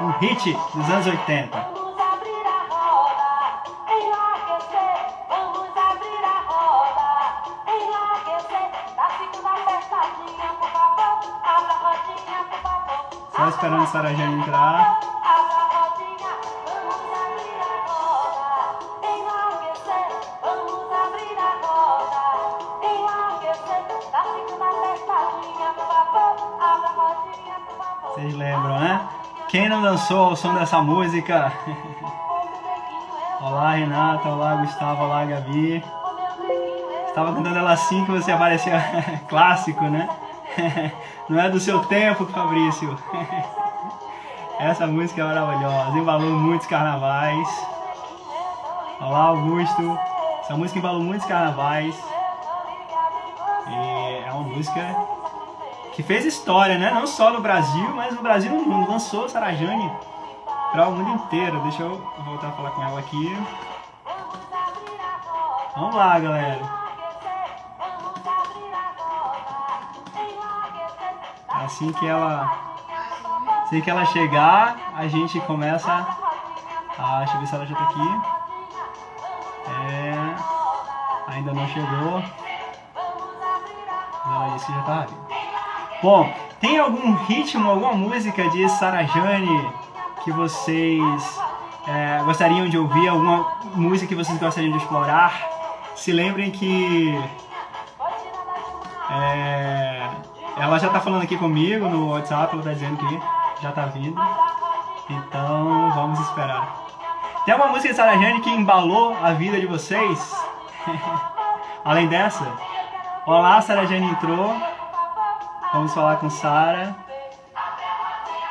um hit dos anos 80. Só esperando a Sarajane entrar. Vocês lembram, né? Quem não dançou ao som dessa música? Olá, Renata. Olá, Gustavo. Olá, Gabi. Estava cantando ela assim que você apareceu. Clássico, né? Não é do seu tempo, Fabrício. Essa música é maravilhosa. Embalou muitos carnavais. Olá, Augusto. Essa música embalou muitos carnavais. E é uma música que fez história, né? Não só no Brasil, mas no Brasil no mundo. Lançou Sarajane para o mundo inteiro. Deixa eu voltar a falar com ela aqui. Vamos lá, galera. Assim que ela assim que ela chegar, a gente começa a deixa eu ver se ela já tá aqui. É, ainda não chegou. Ela disse que já tá vindo. Bom, tem algum ritmo, alguma música de Sarajane que vocês é, gostariam de ouvir? Alguma música que vocês gostariam de explorar? Se lembrem que é, ela já tá falando aqui comigo no WhatsApp, ela tá dizendo que já tá vindo. Então vamos esperar. Tem alguma música de Sarajane que embalou a vida de vocês? Além dessa? Olá, Sarajane entrou. Vamos falar com Sara.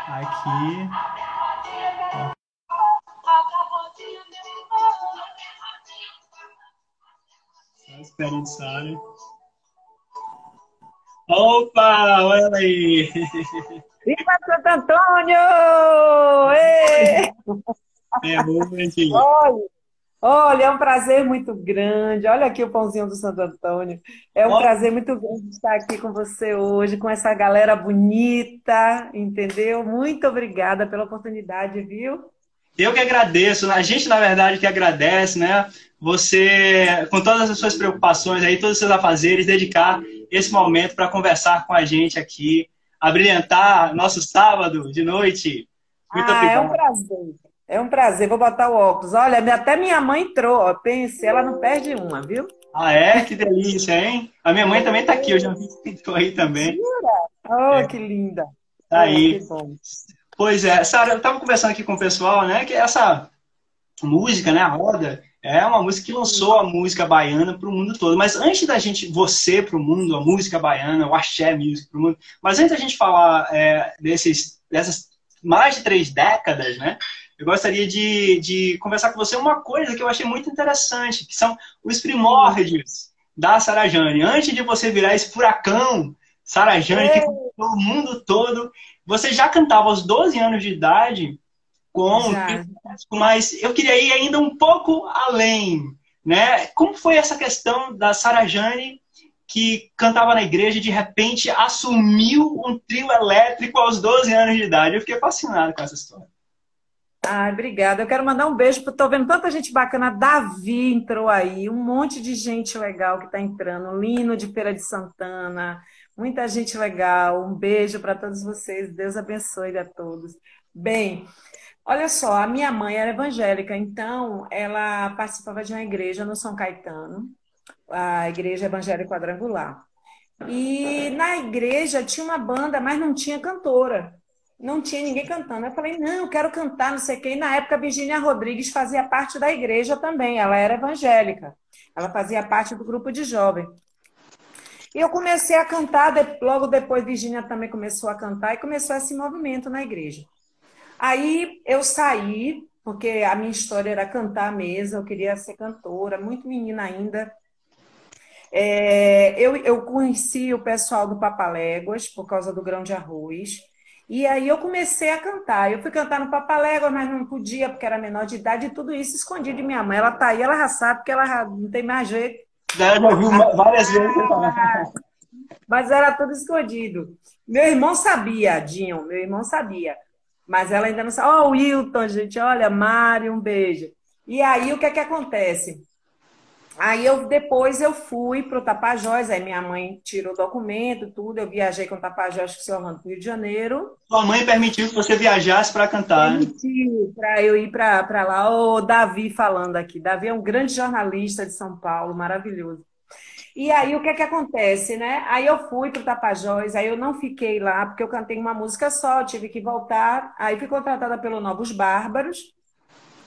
Aqui. Só esperando Sara. Opa, olha aí! Viva Santo Antônio! É hoje. Olha, olha, é um prazer muito grande. Olha aqui o pãozinho do Santo Antônio. É um olha. prazer muito grande estar aqui com você hoje, com essa galera bonita, entendeu? Muito obrigada pela oportunidade, viu? Eu que agradeço. A gente, na verdade, que agradece, né? Você, com todas as suas preocupações aí, todos os seus afazeres, dedicar esse momento para conversar com a gente aqui, abrilhantar nosso sábado de noite. Muito ah, obrigado. É um prazer. É um prazer. Vou botar o óculos. Olha, até minha mãe entrou. Ó. Pense, ela não perde uma, viu? Ah, é? Que delícia, hein? A minha mãe também está aqui. Eu já vi que entrou aí também. Oh, é. que linda. Tá aí. Oh, pois é. Sara, eu estava conversando aqui com o pessoal, né? Que essa música, né? A roda, é uma música que lançou a música baiana para o mundo todo. Mas antes da gente, você para o mundo, a música baiana, o axé music para o mundo, mas antes da gente falar é, desses, dessas mais de três décadas, né? Eu gostaria de, de conversar com você uma coisa que eu achei muito interessante, que são os primórdios da Sarajane. Antes de você virar esse furacão Sarajane que o mundo todo, você já cantava aos 12 anos de idade com mas eu queria ir ainda um pouco além, né? Como foi essa questão da Sara Jane que cantava na igreja e de repente assumiu um trio elétrico aos 12 anos de idade? Eu fiquei fascinado com essa história. Ai, obrigada. Eu quero mandar um beijo para tô vendo tanta gente bacana. Davi entrou aí, um monte de gente legal que está entrando. Lino de Feira de Santana, muita gente legal. Um beijo para todos vocês. Deus abençoe a todos. Bem, Olha só, a minha mãe era evangélica, então ela participava de uma igreja no São Caetano, a igreja evangélica quadrangular. E na igreja tinha uma banda, mas não tinha cantora. Não tinha ninguém cantando. Eu falei, não, eu quero cantar, não sei o quê. E na época, a Virginia Rodrigues fazia parte da igreja também. Ela era evangélica. Ela fazia parte do grupo de jovem. E eu comecei a cantar, logo depois, Virginia também começou a cantar e começou esse movimento na igreja. Aí eu saí, porque a minha história era cantar mesmo, eu queria ser cantora, muito menina ainda. É, eu, eu conheci o pessoal do Papaléguas por causa do grão de arroz. E aí eu comecei a cantar. Eu fui cantar no Papaléguas, mas não podia, porque era menor de idade, e tudo isso escondido de minha mãe. Ela tá aí, ela já sabe, porque ela não tem mais jeito. Já ouviu várias vezes. Mas era tudo escondido. Meu irmão sabia, Dinho, meu irmão sabia. Mas ela ainda não sabe. Ó, oh, Wilton, gente, olha, Mário, um beijo. E aí, o que é que acontece? Aí eu depois eu fui para o Tapajós, aí minha mãe tirou o documento, tudo. Eu viajei com o Tapajós com o seu Orlando Rio de Janeiro. Sua mãe permitiu que você viajasse para cantar. Né? Permitiu para eu ir para lá. O Davi falando aqui. Davi é um grande jornalista de São Paulo, maravilhoso. E aí o que é que acontece, né? Aí eu fui para o Tapajós, aí eu não fiquei lá porque eu cantei uma música só, tive que voltar. Aí fui contratada pelo Novos Bárbaros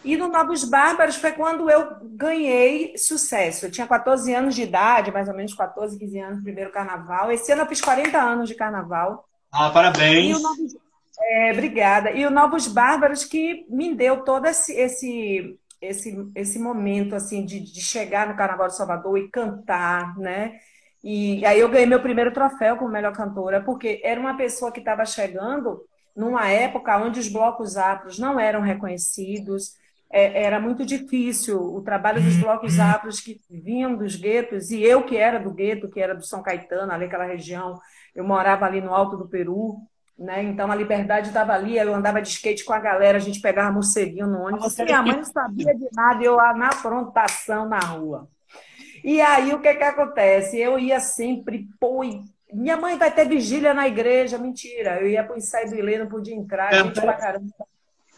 e no Novos Bárbaros foi quando eu ganhei sucesso. Eu tinha 14 anos de idade, mais ou menos 14, 15 anos, primeiro carnaval. Esse ano eu fiz 40 anos de carnaval. Ah, parabéns. Novos... É, obrigada. E o Novos Bárbaros que me deu todo esse, esse, esse, esse momento assim de, de chegar no Carnaval de Salvador e cantar, né? E aí eu ganhei meu primeiro troféu como melhor cantora, porque era uma pessoa que estava chegando numa época onde os blocos afros não eram reconhecidos, é, era muito difícil o trabalho dos blocos afros que vinham dos guetos, e eu que era do gueto, que era do São Caetano, ali aquela região, eu morava ali no alto do Peru, né? Então a liberdade estava ali, eu andava de skate com a galera, a gente pegava morceguinho no ônibus. Minha mãe não sabia de nada, eu lá na frontação na rua. E aí o que que acontece? Eu ia sempre, pô, minha mãe vai ter vigília na igreja, mentira. Eu ia para o ensaio do Ilê, não podia entrar, é, gente pra caramba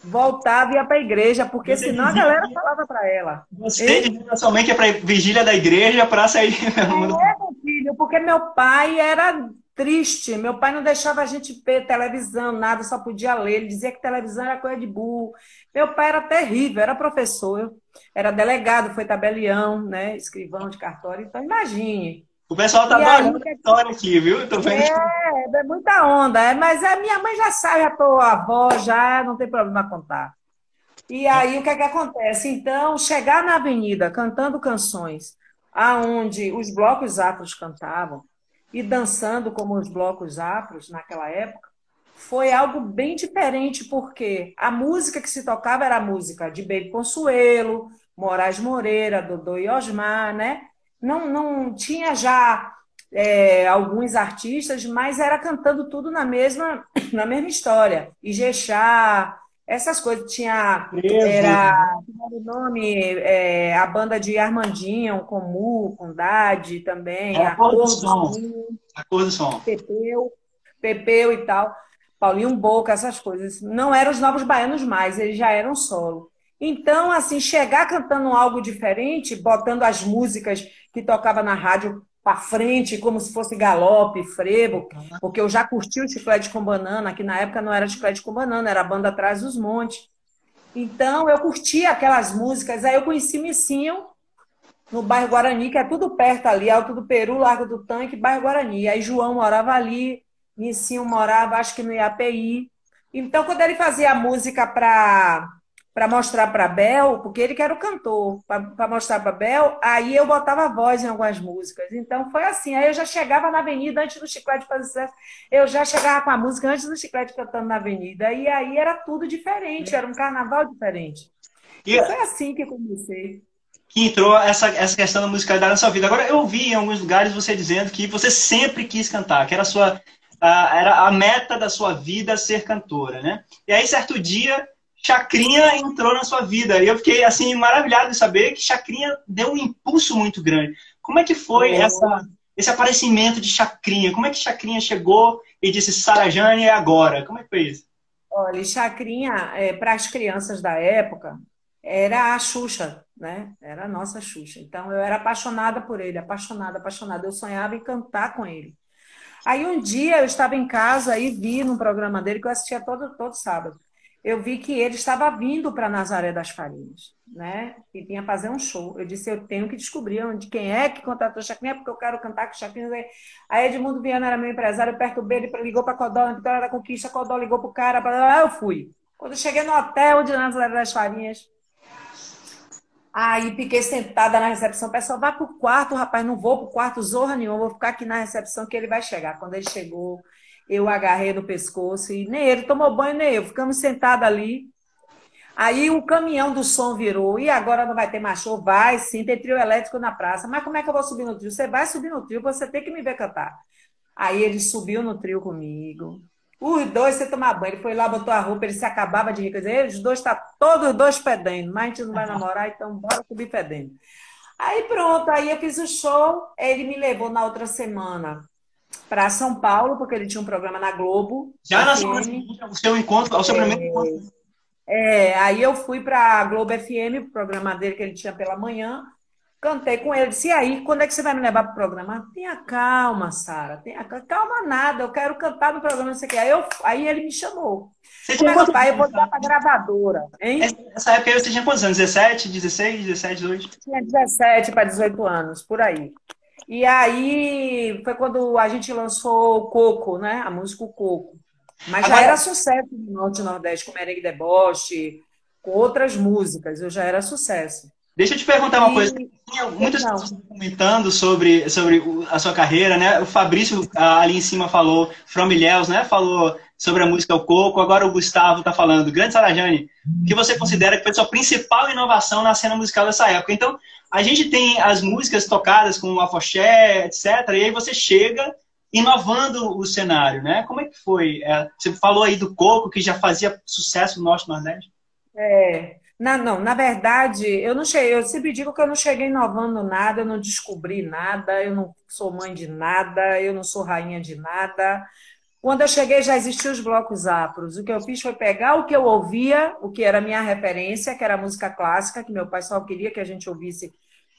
voltava e ia para a igreja, porque você senão a galera falava para ela. Você dizia somente é para vigília da igreja para sair. É, meu filho, porque meu pai era triste. Meu pai não deixava a gente ver televisão, nada, só podia ler. Ele dizia que televisão era coisa de burro. Meu pai era terrível, era professor, era delegado, foi tabelião, né? Escrivão de cartório. Então, imagine. O pessoal tá falando a história aqui, viu? Tô vendo. É, é muita onda. É, mas a minha mãe já sabe, já tô avó, já não tem problema contar. E aí o que é que acontece? Então, chegar na avenida cantando canções aonde os blocos afros cantavam e dançando como os blocos afros naquela época, foi algo bem diferente, porque a música que se tocava era a música de Baby Consuelo, Moraes Moreira, Dodô e Osmar, né? Não, não tinha já é, alguns artistas, mas era cantando tudo na mesma, na mesma história. Ijexá, essas coisas. Tinha. Era. o nome? É, a banda de Armandinho, com Mu, com Dade também. É, a, cor do som. A cor do som. Pepeu, Pepeu e tal. Paulinho Boca, essas coisas. Não eram os novos baianos mais, eles já eram solo. Então, assim, chegar cantando algo diferente, botando as músicas que tocava na rádio para frente, como se fosse galope, frevo, porque eu já curti o chiclete com banana, que na época não era chiclete com banana, era a banda Atrás dos Montes. Então, eu curtia aquelas músicas. Aí eu conheci Missinho no bairro Guarani, que é tudo perto ali, Alto do Peru, Largo do Tanque, bairro Guarani. Aí João morava ali, Missinho morava, acho que no IAPI. Então, quando ele fazia a música para para mostrar para Bel, porque ele que era o cantor, para mostrar para Bel, aí eu botava voz em algumas músicas. Então foi assim. Aí eu já chegava na avenida antes do Chiclete fazer sucesso, eu já chegava com a música antes do Chiclete cantando na avenida. E aí era tudo diferente, era um carnaval diferente. E, e foi assim que comecei. Que entrou essa, essa questão da musicalidade na sua vida. Agora, eu vi em alguns lugares você dizendo que você sempre quis cantar, que era a sua. era a meta da sua vida ser cantora, né? E aí, certo dia, Chacrinha entrou na sua vida. E eu fiquei assim maravilhado de saber que Chacrinha deu um impulso muito grande. Como é que foi é. essa, esse aparecimento de Chacrinha? Como é que Chacrinha chegou e disse Sarajane é agora? Como é que foi isso? Olha, Chacrinha, é, para as crianças da época, era a Xuxa, né? Era a nossa Xuxa. Então eu era apaixonada por ele, apaixonada, apaixonada. Eu sonhava em cantar com ele. Aí um dia eu estava em casa e vi num programa dele que eu assistia todo, todo sábado eu vi que ele estava vindo para Nazaré das Farinhas, né? E vinha fazer um show. Eu disse, eu tenho que descobrir onde quem é que contratou Chacrinha, porque eu quero cantar com Chacrinha. Aí Edmundo Viana era meu empresário, eu perturbei ele, ligou para Codó, Vitória da Conquista, Codó ligou para o cara, lá eu fui. Quando eu cheguei no hotel de Nazaré das Farinhas, aí fiquei sentada na recepção, o pessoal, vá para o quarto, rapaz, não vou para o quarto, zorra nenhuma, vou ficar aqui na recepção que ele vai chegar. Quando ele chegou, eu agarrei no pescoço e nem ele tomou banho, nem eu. Ficamos sentados ali. Aí o caminhão do som virou. E agora não vai ter mais show? Vai sim, tem trio elétrico na praça. Mas como é que eu vou subir no trio? Você vai subir no trio, você tem que me ver cantar. Aí ele subiu no trio comigo. Os dois, você tomar banho. Ele foi lá, botou a roupa, ele se acabava de rir. Dizer, os dois estão tá todos os dois fedendo, mas a gente não vai namorar, então bora subir fedendo. Aí pronto, aí eu fiz o show, ele me levou na outra semana para São Paulo, porque ele tinha um programa na Globo. Já na sua, o seu encontro, o seu é, primeiro encontro. É, aí eu fui para a Globo FM, o programa dele que ele tinha pela manhã, Cantei com ele, disse, e aí, quando é que você vai me levar para o programa? Tenha calma, Sara, tenha calma nada, eu quero cantar no programa, não sei o que. Aí, eu, aí ele me chamou. Você tinha quantos pai, eu vou dar para a gravadora, hein? Nessa época você tinha quantos anos? 17, 16, 17, 18? Tinha 17 para 18 anos, por aí. E aí foi quando a gente lançou o Coco, né? A música o Coco. Mas Agora... já era sucesso no Norte e Nordeste, com Merengue Deboche, com outras músicas, eu já era sucesso. Deixa eu te perguntar uma e... coisa. Muitas então. pessoas comentando sobre, sobre a sua carreira, né? O Fabrício ali em cima falou, From Ilhéus, né? Falou sobre a música O Coco. Agora o Gustavo está falando. Grande Sarajane, que você considera que foi a sua principal inovação na cena musical dessa época? Então, a gente tem as músicas tocadas com o afoxé, etc. E aí você chega inovando o cenário, né? Como é que foi? É, você falou aí do Coco, que já fazia sucesso no Norte Nordeste. É, na, não, na verdade, eu não cheguei, eu sempre digo que eu não cheguei inovando nada, eu não descobri nada, eu não sou mãe de nada, eu não sou rainha de nada. Quando eu cheguei já existiam os blocos afros. O que eu fiz foi pegar o que eu ouvia, o que era minha referência, que era a música clássica, que meu pai só queria que a gente ouvisse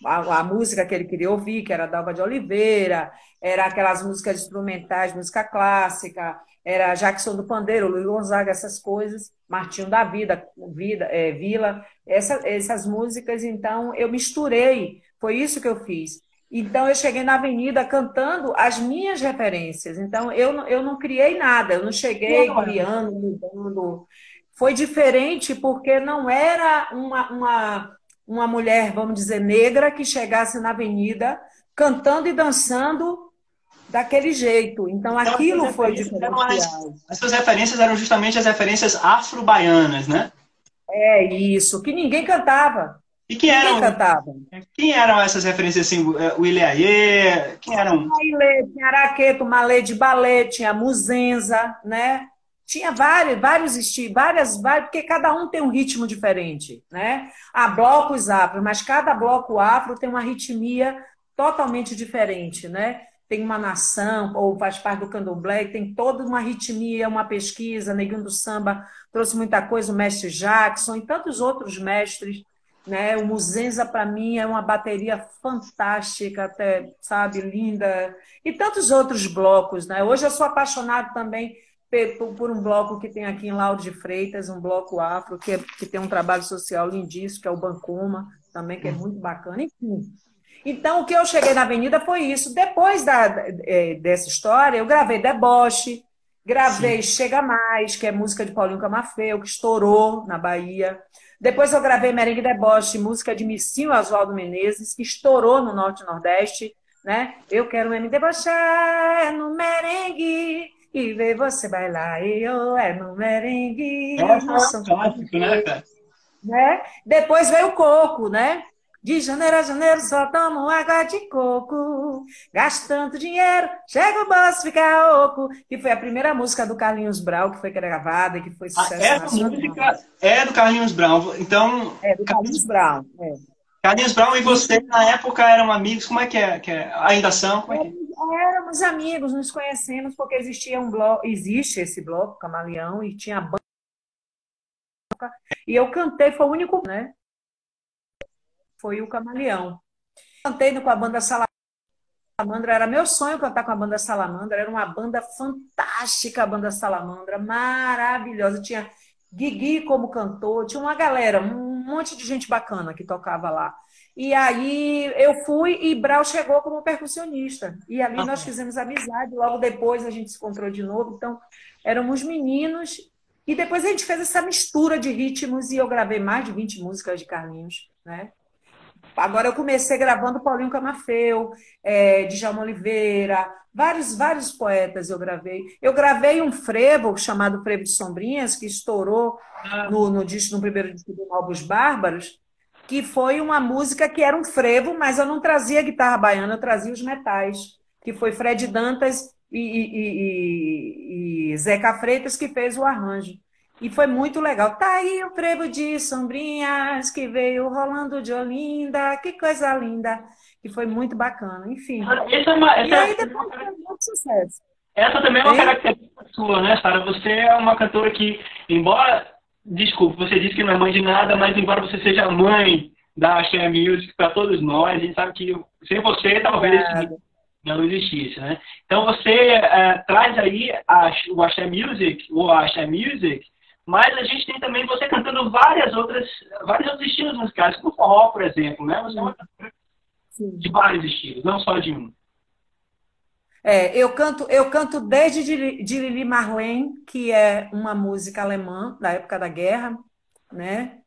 a, a música que ele queria ouvir, que era Dalva de Oliveira, era aquelas músicas instrumentais, música clássica, era Jackson do Pandeiro, Luiz Gonzaga, essas coisas, Martinho da Vida, Vida é, Vila, essa, essas músicas, então eu misturei, foi isso que eu fiz. Então eu cheguei na avenida cantando as minhas referências, então eu, eu não criei nada, eu não cheguei não, criando, mudando. Foi diferente porque não era uma, uma, uma mulher, vamos dizer, negra que chegasse na avenida cantando e dançando daquele jeito. Então, então aquilo foi diferencial. As, suas referências eram justamente as referências afro-baianas, né? É isso, que ninguém cantava. E quem eram? Cantava. Quem eram essas referências assim? O Ileaie? Quem eram? Ilê, tinha Araqueto, Malê de Balé, tinha Muzenza, né? Tinha vários, vários estilos, várias, várias, porque cada um tem um ritmo diferente, né? Há blocos afro, mas cada bloco afro tem uma ritmia totalmente diferente, né? tem uma nação, ou faz parte do candomblé, tem toda uma ritmia, uma pesquisa, Neguinho do Samba trouxe muita coisa, o mestre Jackson e tantos outros mestres. Né? O Muzenza, para mim, é uma bateria fantástica, até, sabe, linda. E tantos outros blocos. Né? Hoje eu sou apaixonado também por um bloco que tem aqui em Lauro de Freitas, um bloco afro, que, é, que tem um trabalho social lindíssimo, que é o Bancoma, também, que é muito bacana. Enfim, então, o que eu cheguei na Avenida foi isso. Depois da, é, dessa história, eu gravei Deboche, gravei Sim. Chega Mais, que é música de Paulinho Camafeu, que estourou na Bahia. Depois eu gravei Merengue Deboche, música de Missinho Oswaldo Menezes, que estourou no Norte e Nordeste. Né? Eu quero me debochar no merengue e ver você bailar. E eu é no merengue. É, um clássico, né, cara? Né? Depois veio o Coco, né? De janeiro a janeiro só tomo água de coco. Gasto tanto dinheiro, chega o bolso, fica oco. Que foi a primeira música do Carlinhos Brown que foi gravada e que foi ah, sucesso ah, essa música é do Carlinhos Brown. Então. É do Carlinhos Brown. É. Carlinhos Brown e você, na época, eram amigos. Como é que é? Que é? Ainda são? Como é que é? Éramos amigos, nos conhecemos porque existia um bloco, existe esse bloco, Camaleão, e tinha a banda. E eu cantei, foi o único, né? Foi o Camaleão. Cantei com a banda Salamandra, era meu sonho cantar com a banda Salamandra, era uma banda fantástica, a banda Salamandra, maravilhosa. Tinha Guigui como cantor, tinha uma galera, um monte de gente bacana que tocava lá. E aí eu fui e Brau chegou como percussionista. E ali nós fizemos amizade, logo depois a gente se encontrou de novo. Então, éramos meninos. E depois a gente fez essa mistura de ritmos e eu gravei mais de 20 músicas de Carlinhos, né? Agora eu comecei gravando Paulinho Camafeu, é, Djalma Oliveira, vários, vários poetas eu gravei. Eu gravei um frevo chamado Frevo de Sombrinhas, que estourou ah. no, no, disco, no primeiro disco do Novos Bárbaros, que foi uma música que era um frevo, mas eu não trazia guitarra baiana, eu trazia os metais, que foi Fred Dantas e, e, e, Zeca Freitas que fez o arranjo. E foi muito legal. Tá aí o frevo de sombrinhas que veio rolando de Olinda, que coisa linda. E foi muito bacana, enfim. Essa é uma, essa e aí é depois foi muito sucesso. Essa também é uma característica sua, né, Sara? Você é uma cantora que, embora, desculpe, você disse que não é mãe de nada, mas embora você seja mãe da Axé Music para todos nós, a gente sabe que sem você talvez não existisse, né? Então você é, traz aí a, o Axé Music, ou a Axé Music, mas a gente tem também você cantando várias outras, vários outros estilos musicais, como forró, por exemplo, né? Você é uma de vários estilos, não só de um. É, eu canto, eu canto desde de, de Lili Marlene, que é uma música alemã da época da guerra, né?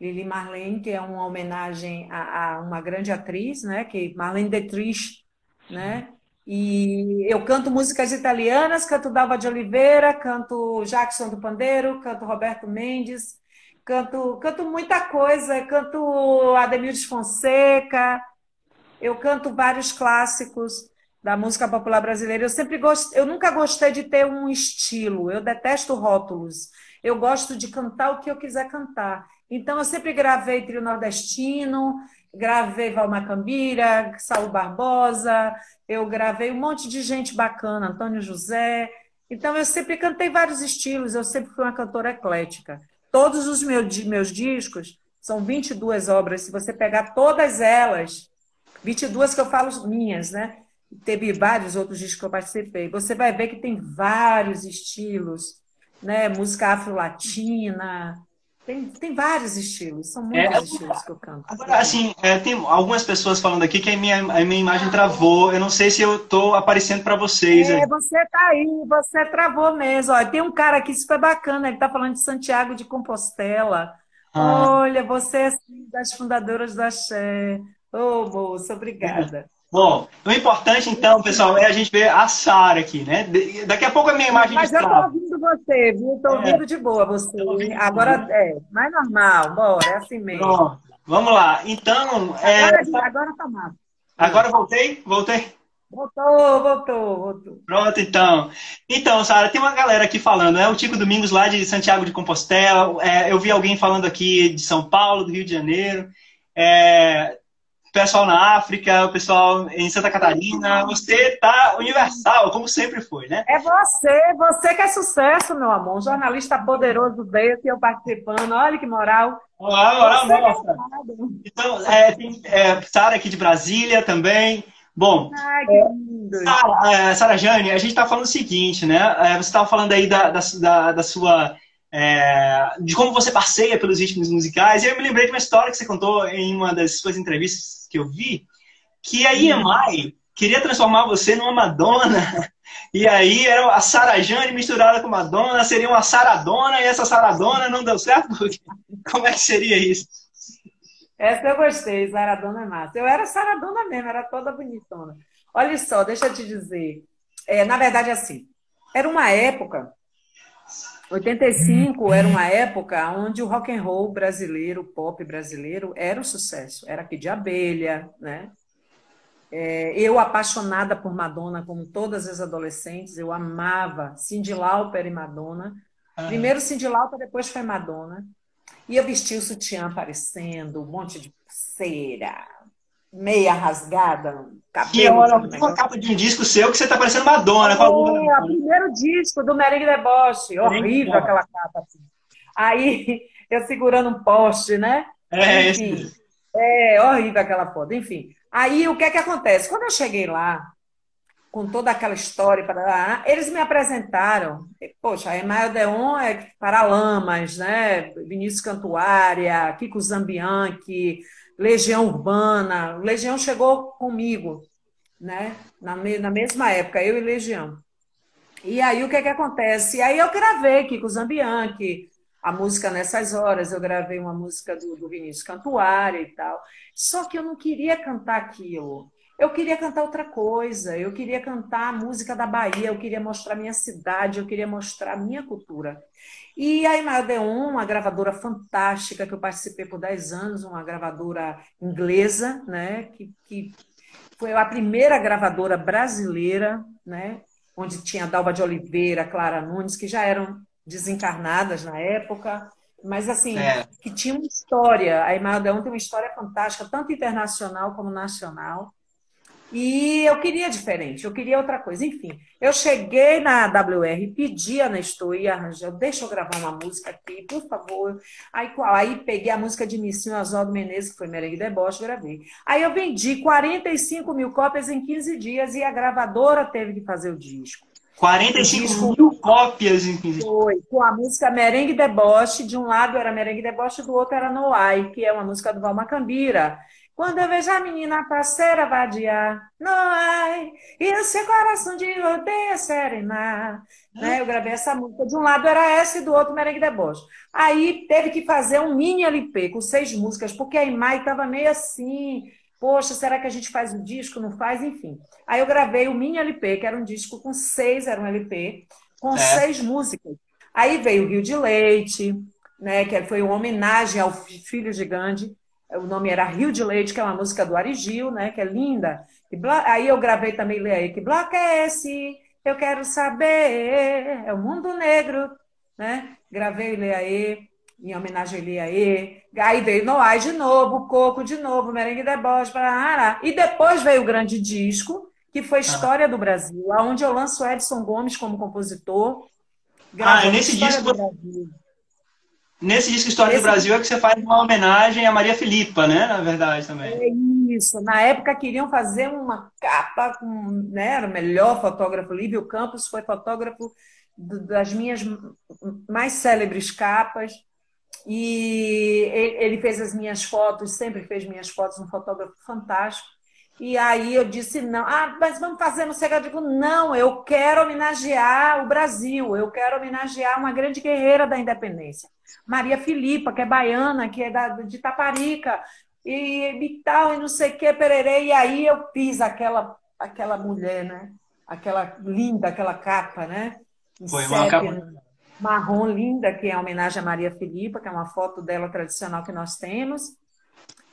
Lili Marlene, que é uma homenagem a, a uma grande atriz, né? Que Marlene Dietrich, né? E eu canto músicas italianas, canto Dalva de Oliveira, canto Jackson do Pandeiro, canto Roberto Mendes, canto, canto muita coisa, canto Ademir de Fonseca, eu canto vários clássicos da música popular brasileira. Eu sempre gosto, eu nunca gostei de ter um estilo. Eu detesto rótulos. Eu gosto de cantar o que eu quiser cantar. Então eu sempre gravei trio nordestino, gravei Valmar Cambira, Saul Barbosa, eu gravei um monte de gente bacana, Antônio José. Então eu sempre cantei vários estilos, eu sempre fui uma cantora eclética. Todos os meus, meus discos são 22 obras, se você pegar todas elas, 22 que eu falo minhas, né? teve vários outros discos que eu participei. Você vai ver que tem vários estilos, né? Música afro-latina, tem, tem vários estilos, são muitos é, estilos que eu canto. Agora, assim, é, tem algumas pessoas falando aqui que a minha, a minha imagem travou. Eu não sei se eu estou aparecendo para vocês. É, você tá aí, você travou mesmo. Olha, tem um cara aqui super bacana, ele está falando de Santiago de Compostela. Ah. Olha, você é assim, das fundadoras da Xé. Ô, oh, moça, obrigada. Bom, o importante então, pessoal, é a gente ver a Sara aqui, né? Daqui a pouco a minha imagem Mas você, viu? Tô é. ouvindo é. de boa você. Agora é, mais normal, bora, é assim mesmo. Pronto. Vamos lá. Então. É... Agora, agora tá massa. Agora voltei? Voltei? Voltou, voltou, voltou. Pronto, então. Então, Sara, tem uma galera aqui falando, é o Tico Domingos lá de Santiago de Compostela, é, eu vi alguém falando aqui de São Paulo, do Rio de Janeiro. É, pessoal na África, o pessoal em Santa Catarina. Você tá universal, como sempre foi, né? É você, você que é sucesso, meu amor. Um jornalista poderoso desse, eu participando. Olha que moral. Olá, moral, nossa. Então, é, tem é, Sara aqui de Brasília também. Bom, Ai, é, Sara, Jane, a gente está falando o seguinte, né? É, você estava falando aí da, da, da sua é, de como você passeia pelos ritmos musicais. E eu me lembrei de uma história que você contou em uma das suas entrevistas que eu vi, que a EMI queria transformar você numa Madonna. E aí era a Sarah Jane misturada com Madonna, seria uma Saradona, e essa Saradona não deu certo? Como é que seria isso? Essa eu gostei, Saradona é massa. Eu era Saradona mesmo, era toda bonitona. Olha só, deixa eu te dizer. É, na verdade, assim, era uma época 85 era uma época onde o rock and roll brasileiro, o pop brasileiro, era um sucesso. Era aqui de abelha, né? É, eu, apaixonada por Madonna, como todas as adolescentes, eu amava Cindy Lauper e Madonna. Primeiro Cindy Lauper, depois foi Madonna. E eu vestia o sutiã aparecendo, um monte de pulseira, meia rasgada, cabelo. Que hora, uma capa de um disco seu que você tá parecendo Madonna. É, o primeiro disco do Merengue Deboche. Horrível aquela capa. Assim. Aí, eu segurando um poste, né? É, Enfim, esse. é horrível aquela foto. Enfim, aí o que é que acontece? Quando eu cheguei lá, com toda aquela história, para lá, eles me apresentaram. Poxa, Emael Deon é Paralamas, né? Vinícius Cantuária, Kiko Zambianchi, Legião Urbana. Legião chegou comigo, né? Na, na mesma época, eu e Legião. E aí o que é que acontece? E aí eu gravei Kiko Zambianchi, a música Nessas Horas, eu gravei uma música do, do Vinícius Cantuária e tal. Só que eu não queria cantar aquilo. Eu queria cantar outra coisa, eu queria cantar a música da Bahia, eu queria mostrar minha cidade, eu queria mostrar minha cultura. E a Imadeon, uma gravadora fantástica que eu participei por 10 anos, uma gravadora inglesa, né, que, que foi a primeira gravadora brasileira, né, onde tinha Dalva de Oliveira, Clara Nunes, que já eram desencarnadas na época, mas assim, é. que tinha uma história. A Imael tem uma história fantástica, tanto internacional como nacional. E eu queria diferente, eu queria outra coisa. Enfim, eu cheguei na WR, pedi a Nestor e arranjou, deixa eu gravar uma música aqui, por favor. Aí, qual? Aí peguei a música de Missinho Oswaldo Menezes, que foi Merengue Deboche, gravei. Aí eu vendi 45 mil cópias em 15 dias e a gravadora teve que fazer o disco. 45 disco, mil cópias em 15 dias. Foi, com a música Merengue Deboche, de um lado era Merengue Deboche, do outro era Noai, que é uma música do Val Macambira. Quando eu vejo a menina parceira vadiar, não ai, e o seu coração de rodeia serenar. Né? Eu gravei essa música. De um lado era essa e do outro Merengue Deboche. Aí teve que fazer um mini LP com seis músicas, porque a Imai estava meio assim. Poxa, será que a gente faz o disco? Não faz? Enfim. Aí eu gravei o mini LP, que era um disco com seis, era um LP, com é. seis músicas. Aí veio o Rio de Leite, né, que foi uma homenagem ao filho de Gandhi o nome era Rio de Leite, que é uma música do Arigil, né? Que é linda. aí eu gravei também aí que bloco é esse? Eu quero saber. É o mundo negro, né? Gravei Leaê em homenagem a Leaê. Aí veio Noai de novo, Coco de novo, Merengue Deboche, para E depois veio o grande disco, que foi ah. História ah. do Brasil, onde eu lanço Edson Gomes como compositor. Ah, nesse disco. Nesse disco História Esse... do Brasil é que você faz uma homenagem a Maria Filipa, né? Na verdade, também. É isso. Na época queriam fazer uma capa com. Né, era o melhor fotógrafo. Lívio Campos foi fotógrafo das minhas mais célebres capas. E ele fez as minhas fotos, sempre fez minhas fotos, um fotógrafo fantástico. E aí eu disse, não, ah, mas vamos fazer no Cega. Eu digo, não, eu quero homenagear o Brasil, eu quero homenagear uma grande guerreira da independência. Maria Filipa, que é baiana, que é da, de Taparica, e, e tal, e não sei o que, pererê. E aí eu fiz aquela, aquela mulher, né? Aquela linda, aquela capa, né? Foi uma capa. Marrom linda, que é homenagem a Maria Filipa, que é uma foto dela tradicional que nós temos.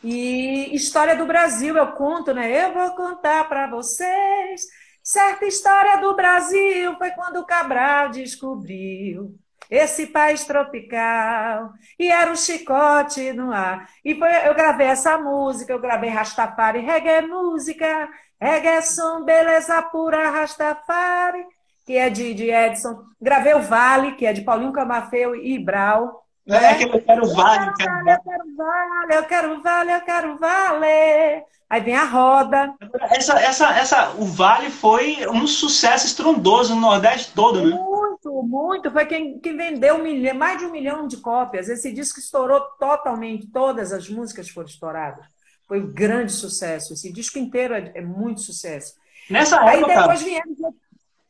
E história do Brasil, eu conto, né? Eu vou contar para vocês. Certa história do Brasil foi quando o Cabral descobriu esse país tropical, e era um chicote no ar. E foi, eu gravei essa música, eu gravei Rastafari, reggae música, reggae som, beleza pura, Rastafari, que é de, de Edson. Gravei o Vale, que é de Paulinho Camafeu e Brau. É, né? que eu quero vale, eu quero vale, eu quero vale, eu quero vale, eu quero vale. Aí vem a roda. Essa, essa, essa, o Vale foi um sucesso estrondoso no Nordeste todo, né? Muito, muito. Foi quem, quem vendeu um milhão, mais de um milhão de cópias. Esse disco estourou totalmente, todas as músicas foram estouradas. Foi um grande sucesso. Esse disco inteiro é, é muito sucesso. Nessa Aí época... depois vieram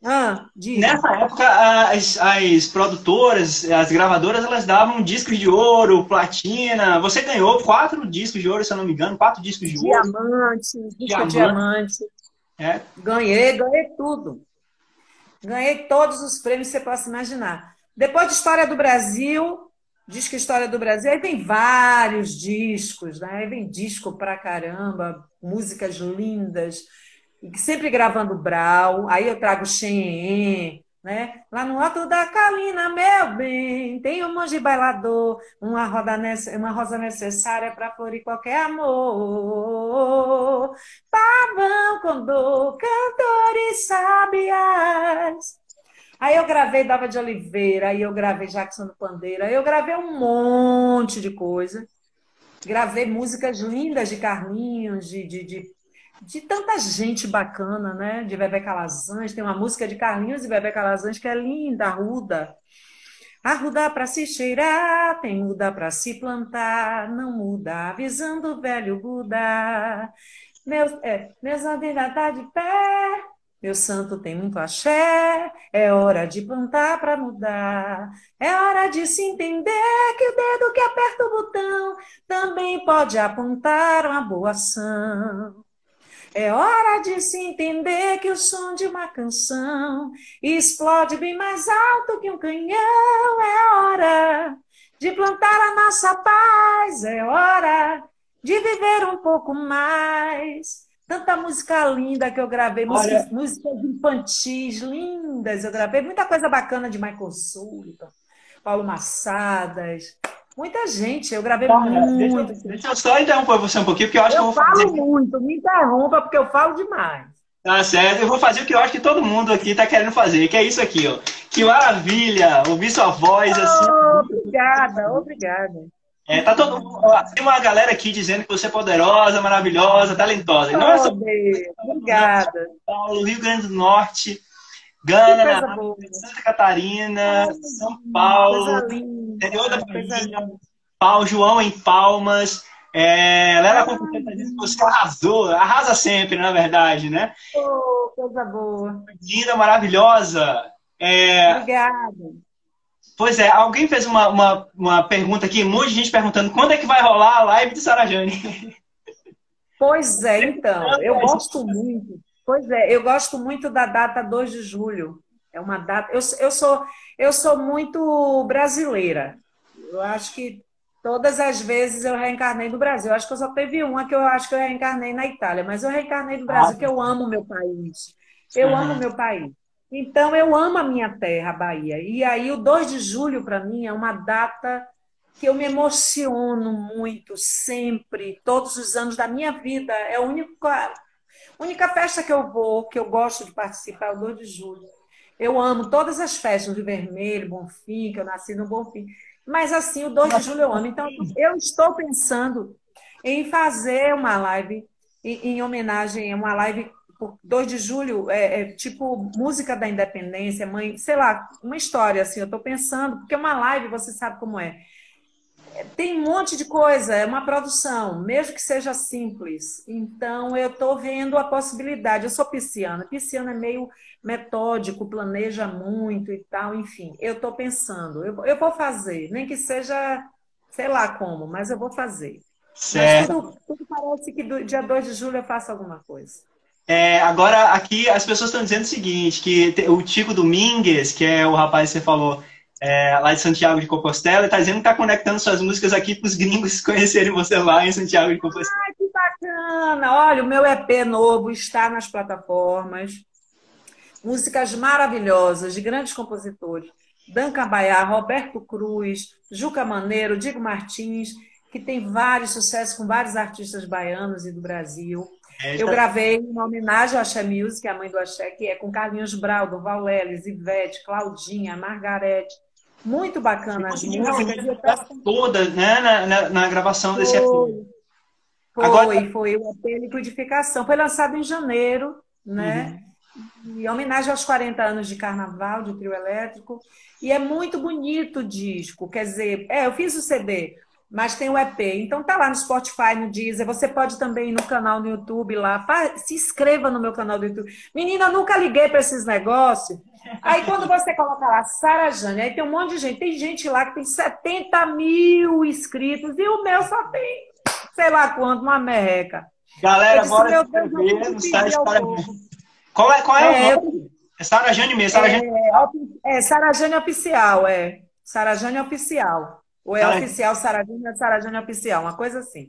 ah, Nessa época, as, as produtoras, as gravadoras, elas davam discos de ouro, platina. Você ganhou quatro discos de ouro, se eu não me engano, quatro discos de diamante, ouro. Disco diamante, diamante. É. Ganhei, ganhei tudo. Ganhei todos os prêmios que você possa imaginar. Depois de História do Brasil, disco História do Brasil, aí tem vários discos, né? Aí vem disco pra caramba, músicas lindas sempre gravando Brau, aí eu trago Xen, né? Lá no alto da Calina, meu bem, tem um monge bailador, uma, roda uma rosa necessária para florir qualquer amor. Pavão, condor, cantores sabias. Aí eu gravei Dava de Oliveira, aí eu gravei Jackson do Pandeira, aí eu gravei um monte de coisa. Gravei músicas lindas de Carlinhos, de, de, de de tanta gente bacana, né? De Bebê Calazans, tem uma música de Carlinhos e Bebê Calazans que é linda, arruda. Arruda para se cheirar, tem muda para se plantar, não muda, avisando o velho Buda. Meu, é, meus ainda tá de pé, meu santo tem muito axé, é hora de plantar para mudar. É hora de se entender que o dedo que aperta o botão também pode apontar uma boa ação. É hora de se entender que o som de uma canção explode bem mais alto que um canhão. É hora de plantar a nossa paz. É hora de viver um pouco mais. Tanta música linda que eu gravei, músicas, músicas infantis lindas eu gravei, muita coisa bacana de Michael Sullivan, Paulo Massadas, muita gente, eu gravei tá, muito. Deixa, deixa, eu só interromper você um pouquinho, porque eu acho eu que eu vou fazer... Eu falo muito, me interrompa, porque eu falo demais. Tá certo, eu vou fazer o que eu acho que todo mundo aqui está querendo fazer, que é isso aqui, ó. Que maravilha ouvir sua voz oh, assim. Obrigada, obrigada. É, tá todo Tem uma galera aqui dizendo que você é poderosa, maravilhosa, talentosa. Oh, Nossa, obrigada. Paulo, Rio Grande do Norte, Gana, Santa Catarina, São Paulo, interior da Bahia, Paulo, João em Palmas. É, Lela que você arrasou, arrasa sempre, na verdade, né? Oh, coisa boa. Linda, maravilhosa. É... Obrigada. Pois é, alguém fez uma, uma, uma pergunta aqui, um monte de gente perguntando quando é que vai rolar a live de Sarajane. Pois é, então, eu gosto muito. Pois é, eu gosto muito da data 2 de julho. É uma data. Eu, eu, sou, eu sou muito brasileira. Eu acho que todas as vezes eu reencarnei no Brasil. Eu acho que eu só teve uma que eu acho que eu reencarnei na Itália, mas eu reencarnei no Brasil, ah, que eu amo meu país. Eu amo meu país. Então, eu amo a minha terra, a Bahia. E aí, o 2 de julho, para mim, é uma data que eu me emociono muito, sempre, todos os anos da minha vida. É a única, única festa que eu vou, que eu gosto de participar, é o 2 de julho. Eu amo todas as festas de Vermelho, Bonfim, que eu nasci no Bonfim. Mas, assim, o 2 de julho eu amo. Então, eu estou pensando em fazer uma live em, em homenagem, uma live 2 de julho é, é, tipo música da independência, mãe, sei lá, uma história assim, eu estou pensando, porque uma live, você sabe como é. é. Tem um monte de coisa, é uma produção, mesmo que seja simples. Então, eu estou vendo a possibilidade. Eu sou pisciana, pisciana é meio metódico, planeja muito e tal, enfim. Eu estou pensando, eu, eu vou fazer, nem que seja, sei lá como, mas eu vou fazer. Certo. Mas tudo, tudo parece que do, dia 2 de julho eu faço alguma coisa. É, agora, aqui as pessoas estão dizendo o seguinte, que o Tico Domingues, que é o rapaz que você falou, é, lá de Santiago de Compostela, está dizendo que está conectando suas músicas aqui para os gringos conhecerem você lá em Santiago de Compostela. Ai, que bacana! Olha, o meu EP novo está nas plataformas. Músicas maravilhosas de grandes compositores. Dan Cabaiá, Roberto Cruz, Juca Maneiro, Diego Martins, que tem vários sucessos com vários artistas baianos e do Brasil. É, eu gravei uma homenagem ao Axé Music, a mãe do Axé, que é com Carlinhos Brau, Vauleles, Ivete, Claudinha, Margarete. Muito bacana as músicas. Todas, né, na, na, na gravação foi, desse EP. Foi, Agora... foi o EP Liquidificação. Foi lançado em janeiro, né? Uhum. Em homenagem aos 40 anos de carnaval, de trio elétrico. E é muito bonito o disco. Quer dizer, é, eu fiz o CD mas tem o EP. Então tá lá no Spotify, no Deezer. Você pode também ir no canal do YouTube lá. Se inscreva no meu canal do YouTube. Menina, nunca liguei para esses negócios. Aí quando você coloca lá Sara Jane, aí tem um monte de gente. Tem gente lá que tem 70 mil inscritos e o meu só tem, sei lá quanto, uma merreca. Galera, disse, bora inscrever no site para Qual é, qual é, é o nome? É Sara Jane mesmo, Sara Jane. É, é Sara Jane Oficial, é. Sara Jane Oficial. Ou é oficial Sarajane é Sarajane oficial, uma coisa assim.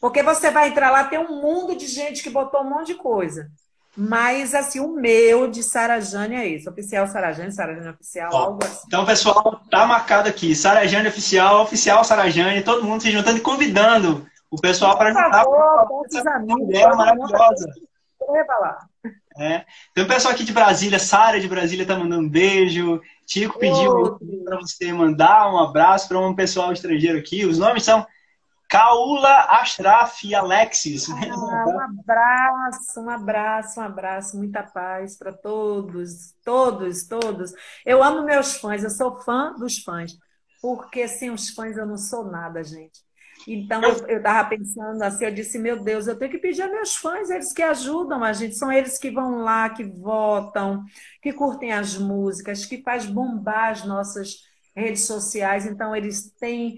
Porque você vai entrar lá, tem um mundo de gente que botou um monte de coisa. Mas, assim, o meu de Sarajane é isso. Oficial Sarajane, Sarajane Oficial, Ó, algo assim. Então, pessoal, tá marcado aqui. Sarajane Oficial, Oficial Sarajane, todo mundo se juntando e convidando o pessoal para juntar. Por favor, essa amigos, mulher maravilhosa. Escreva lá. É. Tem um pessoal aqui de Brasília, Sara de Brasília tá mandando um beijo. Tico pediu para você mandar um abraço para um pessoal estrangeiro aqui. Os nomes são Kaula, Ashraf e Alexis. Ah, um abraço, um abraço, um abraço, muita paz para todos, todos, todos. Eu amo meus fãs, eu sou fã dos fãs, porque sem os fãs eu não sou nada, gente. Então eu estava pensando assim, eu disse, meu Deus, eu tenho que pedir a meus fãs, eles que ajudam a gente, são eles que vão lá, que votam, que curtem as músicas, que faz bombar as nossas redes sociais. Então eles têm,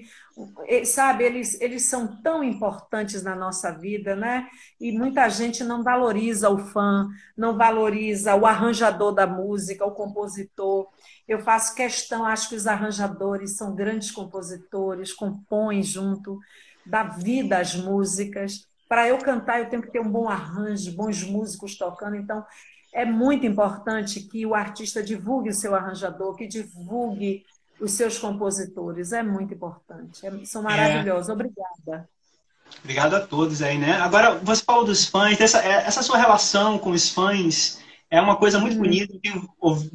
sabe, eles, eles são tão importantes na nossa vida, né? E muita gente não valoriza o fã, não valoriza o arranjador da música, o compositor. Eu faço questão, acho que os arranjadores são grandes compositores, compõem junto, dá vida às músicas, Para eu cantar, eu tenho que ter um bom arranjo, bons músicos tocando. Então, é muito importante que o artista divulgue o seu arranjador, que divulgue os seus compositores. É muito importante. É, são maravilhosos. É. Obrigada. Obrigado a todos aí, né? Agora, você falou dos fãs, essa, é, essa sua relação com os fãs é uma coisa muito uhum. bonita. Eu tenho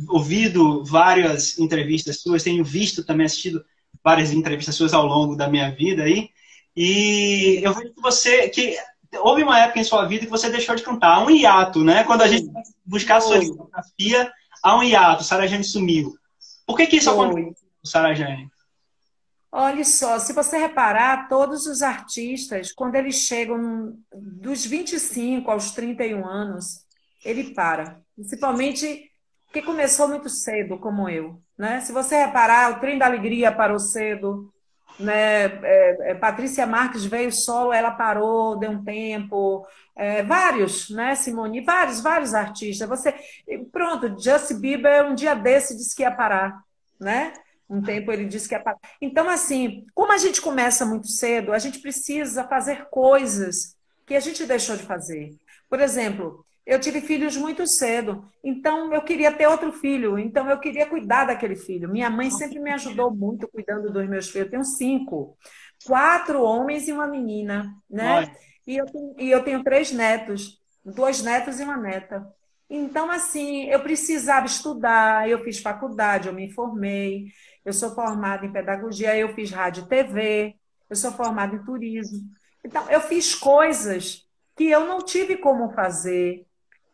ouvido várias entrevistas suas, tenho visto também, assistido várias entrevistas suas ao longo da minha vida aí. E eu vejo que você, que houve uma época em sua vida que você deixou de cantar, há um hiato, né? Quando a gente buscar a sua discografia, há um hiato, Sara Jane sumiu. Por que que isso Foi. aconteceu, Sara Jane? Olha só, se você reparar, todos os artistas, quando eles chegam dos 25 aos 31 anos, ele para. Principalmente que começou muito cedo, como eu. Né? Se você reparar, o Trem da Alegria parou cedo, né? É, é, Patrícia Marques veio solo, ela parou, deu um tempo. É, vários, né, Simone? Vários, vários artistas. Você, pronto, Justin Bieber um dia desse disse que ia parar, né? Um tempo ele disse que parar. Então, assim, como a gente começa muito cedo, a gente precisa fazer coisas que a gente deixou de fazer. Por exemplo, eu tive filhos muito cedo, então eu queria ter outro filho, então eu queria cuidar daquele filho. Minha mãe sempre me ajudou muito cuidando dos meus filhos. Eu tenho cinco, quatro homens e uma menina, né? E eu, tenho, e eu tenho três netos, dois netos e uma neta. Então, assim, eu precisava estudar, eu fiz faculdade, eu me formei, eu sou formada em pedagogia, eu fiz rádio e TV, eu sou formada em turismo. Então, eu fiz coisas que eu não tive como fazer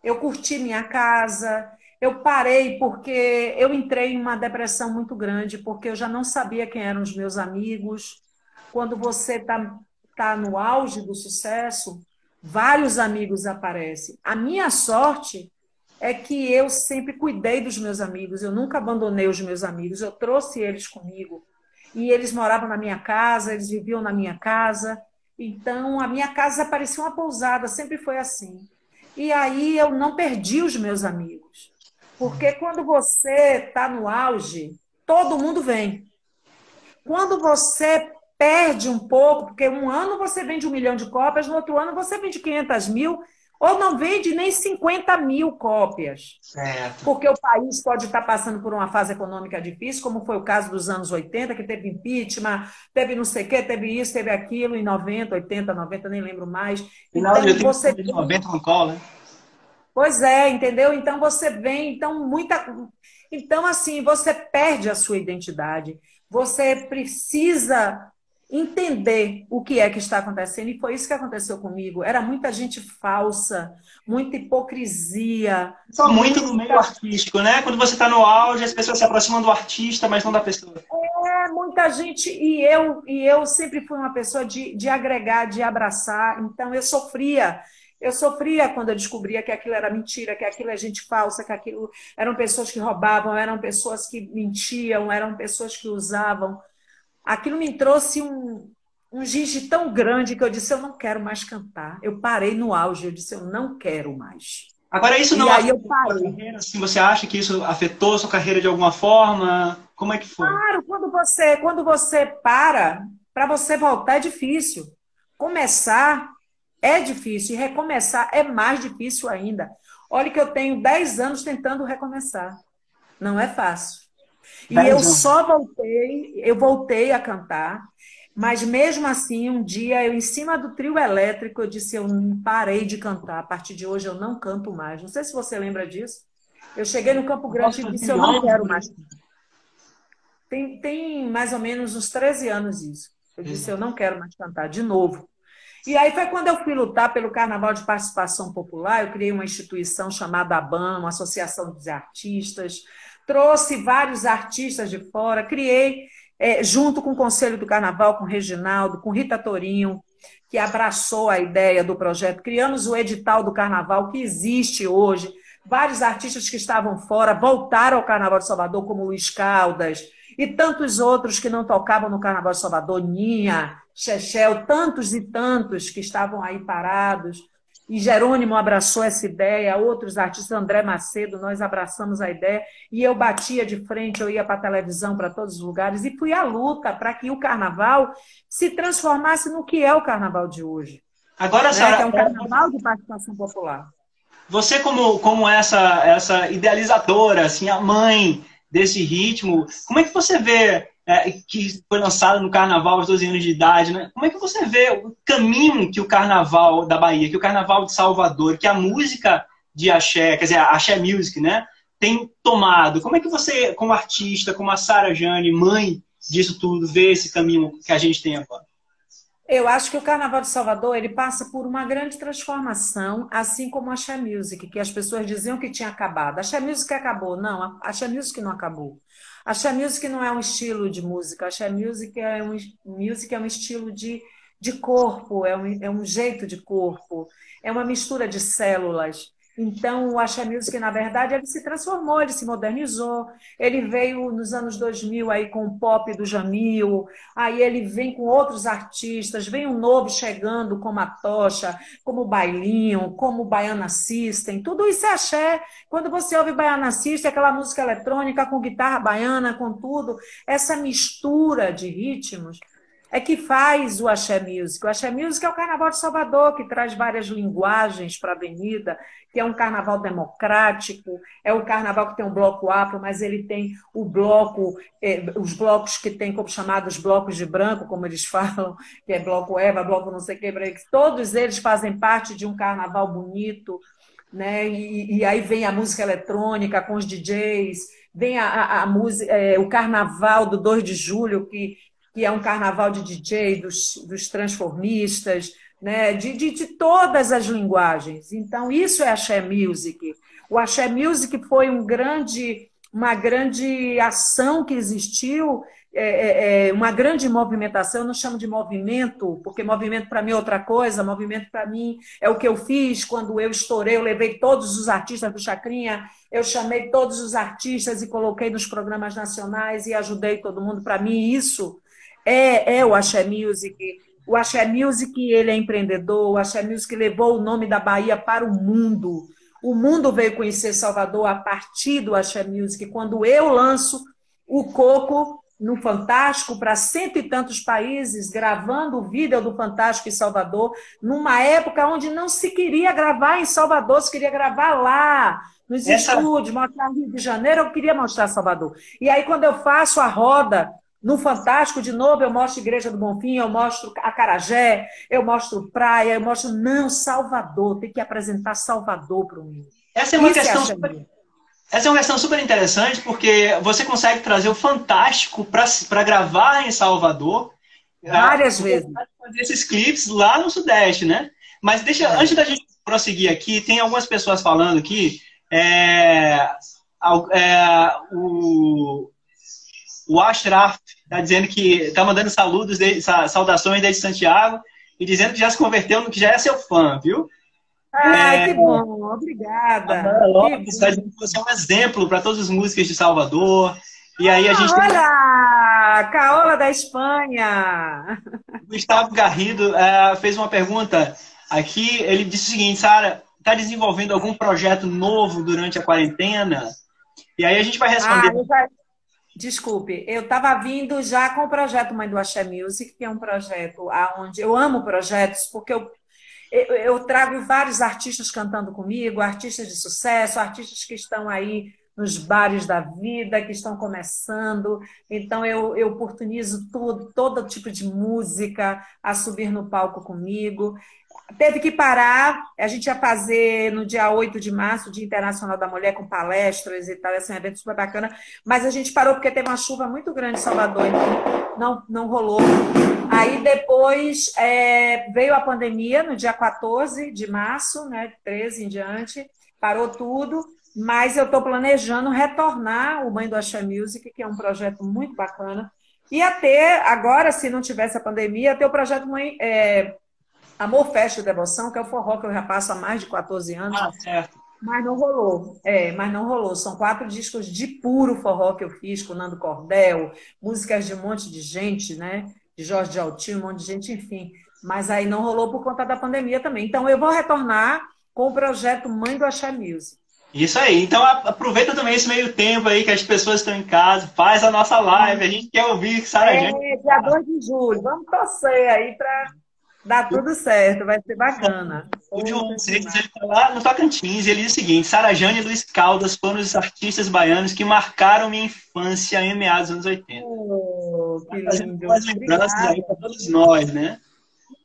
eu curti minha casa, eu parei porque eu entrei em uma depressão muito grande, porque eu já não sabia quem eram os meus amigos. Quando você está tá no auge do sucesso, vários amigos aparecem. A minha sorte é que eu sempre cuidei dos meus amigos, eu nunca abandonei os meus amigos, eu trouxe eles comigo. E eles moravam na minha casa, eles viviam na minha casa. Então, a minha casa parecia uma pousada, sempre foi assim. E aí eu não perdi os meus amigos. Porque quando você está no auge, todo mundo vem. Quando você perde um pouco, porque um ano você vende um milhão de cópias, no outro ano você vende 500 mil, ou não vende nem 50 mil cópias. Certo. Porque o país pode estar passando por uma fase econômica difícil, como foi o caso dos anos 80, que teve impeachment, teve não sei o quê, teve isso, teve aquilo, em 90, 80, 90, nem lembro mais. Final então, de você... 90 com cola. Né? Pois é, entendeu? Então você vem, então muita. Então, assim, você perde a sua identidade. Você precisa entender o que é que está acontecendo. E foi isso que aconteceu comigo. Era muita gente falsa, muita hipocrisia. Só muito no meio artístico, né? Quando você está no auge, as pessoas se aproximam do artista, mas não da pessoa. É, muita gente. E eu, e eu sempre fui uma pessoa de, de agregar, de abraçar. Então, eu sofria. Eu sofria quando eu descobria que aquilo era mentira, que aquilo é gente falsa, que aquilo eram pessoas que roubavam, eram pessoas que mentiam, eram pessoas que usavam aquilo me trouxe um, um giz tão grande que eu disse, eu não quero mais cantar. Eu parei no auge, eu disse, eu não quero mais. Agora, isso não e aí eu parei. Carreira, assim, você acha que isso afetou a sua carreira de alguma forma? Como é que foi? Claro, quando você, quando você para, para você voltar é difícil. Começar é difícil e recomeçar é mais difícil ainda. Olha que eu tenho 10 anos tentando recomeçar. Não é fácil. E eu só voltei, eu voltei a cantar, mas mesmo assim, um dia eu, em cima do trio elétrico, eu disse: eu parei de cantar, a partir de hoje eu não canto mais. Não sei se você lembra disso. Eu cheguei no Campo Grande e disse: eu não quero mais. Tem, tem mais ou menos uns 13 anos isso. Eu disse: eu não quero mais cantar de novo. E aí foi quando eu fui lutar pelo Carnaval de Participação Popular, eu criei uma instituição chamada ABAM, uma Associação dos Artistas, trouxe vários artistas de fora, criei, é, junto com o Conselho do Carnaval, com o Reginaldo, com Rita Torinho, que abraçou a ideia do projeto. Criamos o edital do Carnaval, que existe hoje. Vários artistas que estavam fora voltaram ao Carnaval de Salvador, como Luiz Caldas, e tantos outros que não tocavam no Carnaval de Salvador, Ninha, Chechel, tantos e tantos que estavam aí parados. E Jerônimo abraçou essa ideia, outros artistas, André Macedo, nós abraçamos a ideia, e eu batia de frente, eu ia para a televisão, para todos os lugares, e fui à luta para que o carnaval se transformasse no que é o carnaval de hoje. Agora, né? Sarah, que é um carnaval de participação popular. Você como, como essa, essa idealizadora, assim, a mãe desse ritmo, como é que você vê é, que foi lançado no Carnaval aos 12 anos de idade, né? Como é que você vê o caminho que o Carnaval da Bahia, que o Carnaval de Salvador, que a música de axé, quer dizer, a axé music, né, tem tomado? Como é que você, como artista, como a Sara Jane, mãe disso tudo, vê esse caminho que a gente tem agora? Eu acho que o Carnaval de Salvador ele passa por uma grande transformação, assim como a Axé Music, que as pessoas diziam que tinha acabado. A Axé Music acabou. Não, a Axé Music não acabou. A Axé Music não é um estilo de música. A Axé Music é um, music é um estilo de, de corpo, é um, é um jeito de corpo, é uma mistura de células. Então, o Axé Music, na verdade, ele se transformou, ele se modernizou. Ele veio nos anos 2000 aí com o pop do Jamil, aí ele vem com outros artistas, vem um novo chegando, como a Tocha, como o Bailinho, como o Baiana System. Tudo isso é axé. Quando você ouve Baiana System, aquela música eletrônica com guitarra baiana, com tudo, essa mistura de ritmos é que faz o Axé Music. O Axé Music é o Carnaval de Salvador, que traz várias linguagens para a avenida, que é um carnaval democrático, é o carnaval que tem um bloco afro, mas ele tem o bloco, eh, os blocos que tem como chamados blocos de branco, como eles falam, que é bloco Eva, bloco não sei o que, todos eles fazem parte de um carnaval bonito, né? E, e aí vem a música eletrônica com os DJs, vem a, a, a música, é, o carnaval do 2 de julho, que que é um carnaval de DJ, dos, dos transformistas, né? de, de, de todas as linguagens. Então, isso é Axé Music. O Axé Music foi um grande, uma grande ação que existiu, é, é, é, uma grande movimentação. Eu não chamo de movimento, porque movimento para mim é outra coisa. Movimento para mim é o que eu fiz quando eu estourei. Eu levei todos os artistas do Chacrinha, eu chamei todos os artistas e coloquei nos programas nacionais e ajudei todo mundo. Para mim, isso é, é o Axé Music. O Axé Music ele é empreendedor, o Axé Music levou o nome da Bahia para o mundo. O mundo veio conhecer Salvador a partir do Axé Music. Quando eu lanço o Coco no Fantástico para cento e tantos países, gravando o vídeo do Fantástico em Salvador, numa época onde não se queria gravar em Salvador, se queria gravar lá, nos Essa... estúdios, mostrar Rio de Janeiro, eu queria mostrar Salvador. E aí, quando eu faço a roda no Fantástico, de novo, eu mostro Igreja do Bonfim, eu mostro Acarajé, eu mostro Praia, eu mostro. Não, Salvador, tem que apresentar Salvador para o mundo. Essa é uma questão. É super, essa é uma questão super interessante, porque você consegue trazer o Fantástico para gravar em Salvador. Várias vezes. Fazer esses clipes lá no Sudeste, né? Mas deixa, é. antes da gente prosseguir aqui, tem algumas pessoas falando aqui. É, é, o, o Ashraf está dizendo que está mandando saludos, de, saudações desde Santiago e dizendo que já se converteu, que já é seu fã, viu? Ai, é, que bom, obrigada. Lopes está dizendo que você é um exemplo para todas as músicas de Salvador. E aí a gente Olha! Tem... Caola da Espanha! Gustavo Garrido é, fez uma pergunta aqui. Ele disse o seguinte, Sara, está desenvolvendo algum projeto novo durante a quarentena? E aí a gente vai responder. Ah, Desculpe, eu estava vindo já com o projeto Mãe do Axé Music, que é um projeto onde eu amo projetos, porque eu, eu, eu, trago vários artistas cantando comigo, artistas de sucesso, artistas que estão aí nos bares da vida, que estão começando. Então, eu, eu oportunizo tudo, todo tipo de música a subir no palco comigo. Teve que parar, a gente ia fazer no dia 8 de março, Dia Internacional da Mulher, com palestras e tal, assim, um evento super bacana, mas a gente parou porque teve uma chuva muito grande em Salvador, então não, não rolou. Aí depois é, veio a pandemia, no dia 14 de março, né, 13 em diante, parou tudo, mas eu estou planejando retornar o Mãe do Axé Music, que é um projeto muito bacana, e até agora, se não tivesse a pandemia, ter o projeto Mãe... É, Amor, Festa e Devoção, que é o forró que eu já passo há mais de 14 anos. Ah, certo. Mas não rolou. É, mas não rolou. São quatro discos de puro forró que eu fiz com Nando Cordel, músicas de um monte de gente, né? De Jorge de Altinho, um monte de gente, enfim. Mas aí não rolou por conta da pandemia também. Então eu vou retornar com o projeto Mãe do Axé Music. Isso aí. Então aproveita também esse meio tempo aí que as pessoas estão em casa, faz a nossa live. A gente quer ouvir Sara É, dia 2 de julho. Vamos torcer aí para Dá tudo certo, vai ser bacana. O João Seixas, ele tá lá no Tocantins, ele diz o seguinte, Sara Jane e Luiz Caldas foram os artistas baianos que marcaram minha infância em meados dos anos 80. Oh, que lindo. As lembranças aí para todos nós, né?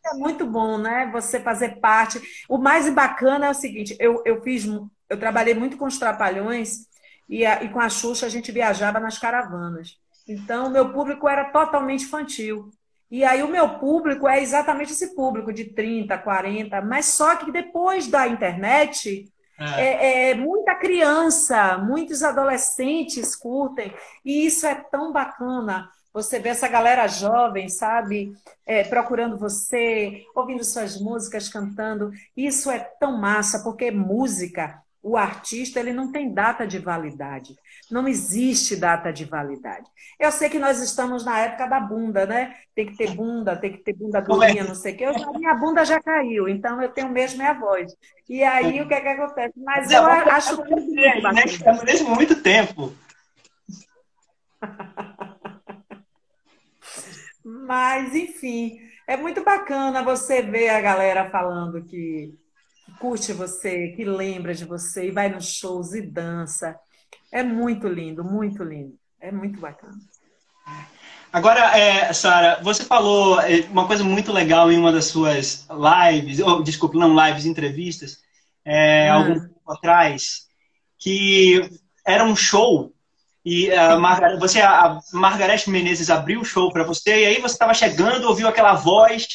É muito bom, né? Você fazer parte. O mais bacana é o seguinte, eu, eu fiz, eu trabalhei muito com os trapalhões e, a, e com a Xuxa a gente viajava nas caravanas. Então, meu público era totalmente infantil. E aí o meu público é exatamente esse público de 30, 40, mas só que depois da internet, é. É, é, muita criança, muitos adolescentes curtem, e isso é tão bacana. Você vê essa galera jovem, sabe, é, procurando você, ouvindo suas músicas, cantando. Isso é tão massa, porque música o artista ele não tem data de validade. Não existe data de validade. Eu sei que nós estamos na época da bunda, né? Tem que ter bunda, tem que ter bunda durinha, não sei o quê. Eu, minha bunda já caiu, então eu tenho mesmo minha voz. E aí o que é que acontece? Mas eu acho que. Né? Estamos mesmo muito tempo. Mas, enfim, é muito bacana você ver a galera falando que curte você, que lembra de você e vai nos shows e dança. É muito lindo, muito lindo. É muito bacana. Agora, é, Sara, você falou é, uma coisa muito legal em uma das suas lives, ou, desculpe, não lives, entrevistas, é, hum. algum tempo atrás, que era um show e a Margar você, a Margarete Menezes abriu o show para você e aí você estava chegando, ouviu aquela voz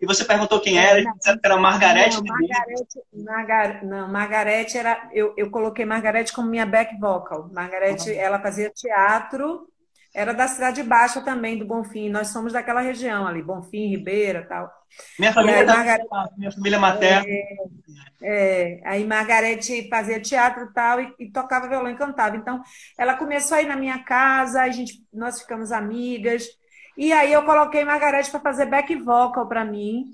e você perguntou quem era, disseram que era Margarete. Não, Margarete, Margar, não, Margarete era. Eu, eu coloquei Margarete como minha back vocal. Margarete, uhum. ela fazia teatro, era da Cidade Baixa também, do Bonfim. Nós somos daquela região ali, Bonfim, Ribeira tal. Minha família, aí, Margarete, minha família materna. É, é, aí Margarete fazia teatro e tal, e, e tocava violão e cantava. Então, ela começou aí na minha casa, a gente, nós ficamos amigas. E aí eu coloquei Margarete para fazer back vocal para mim.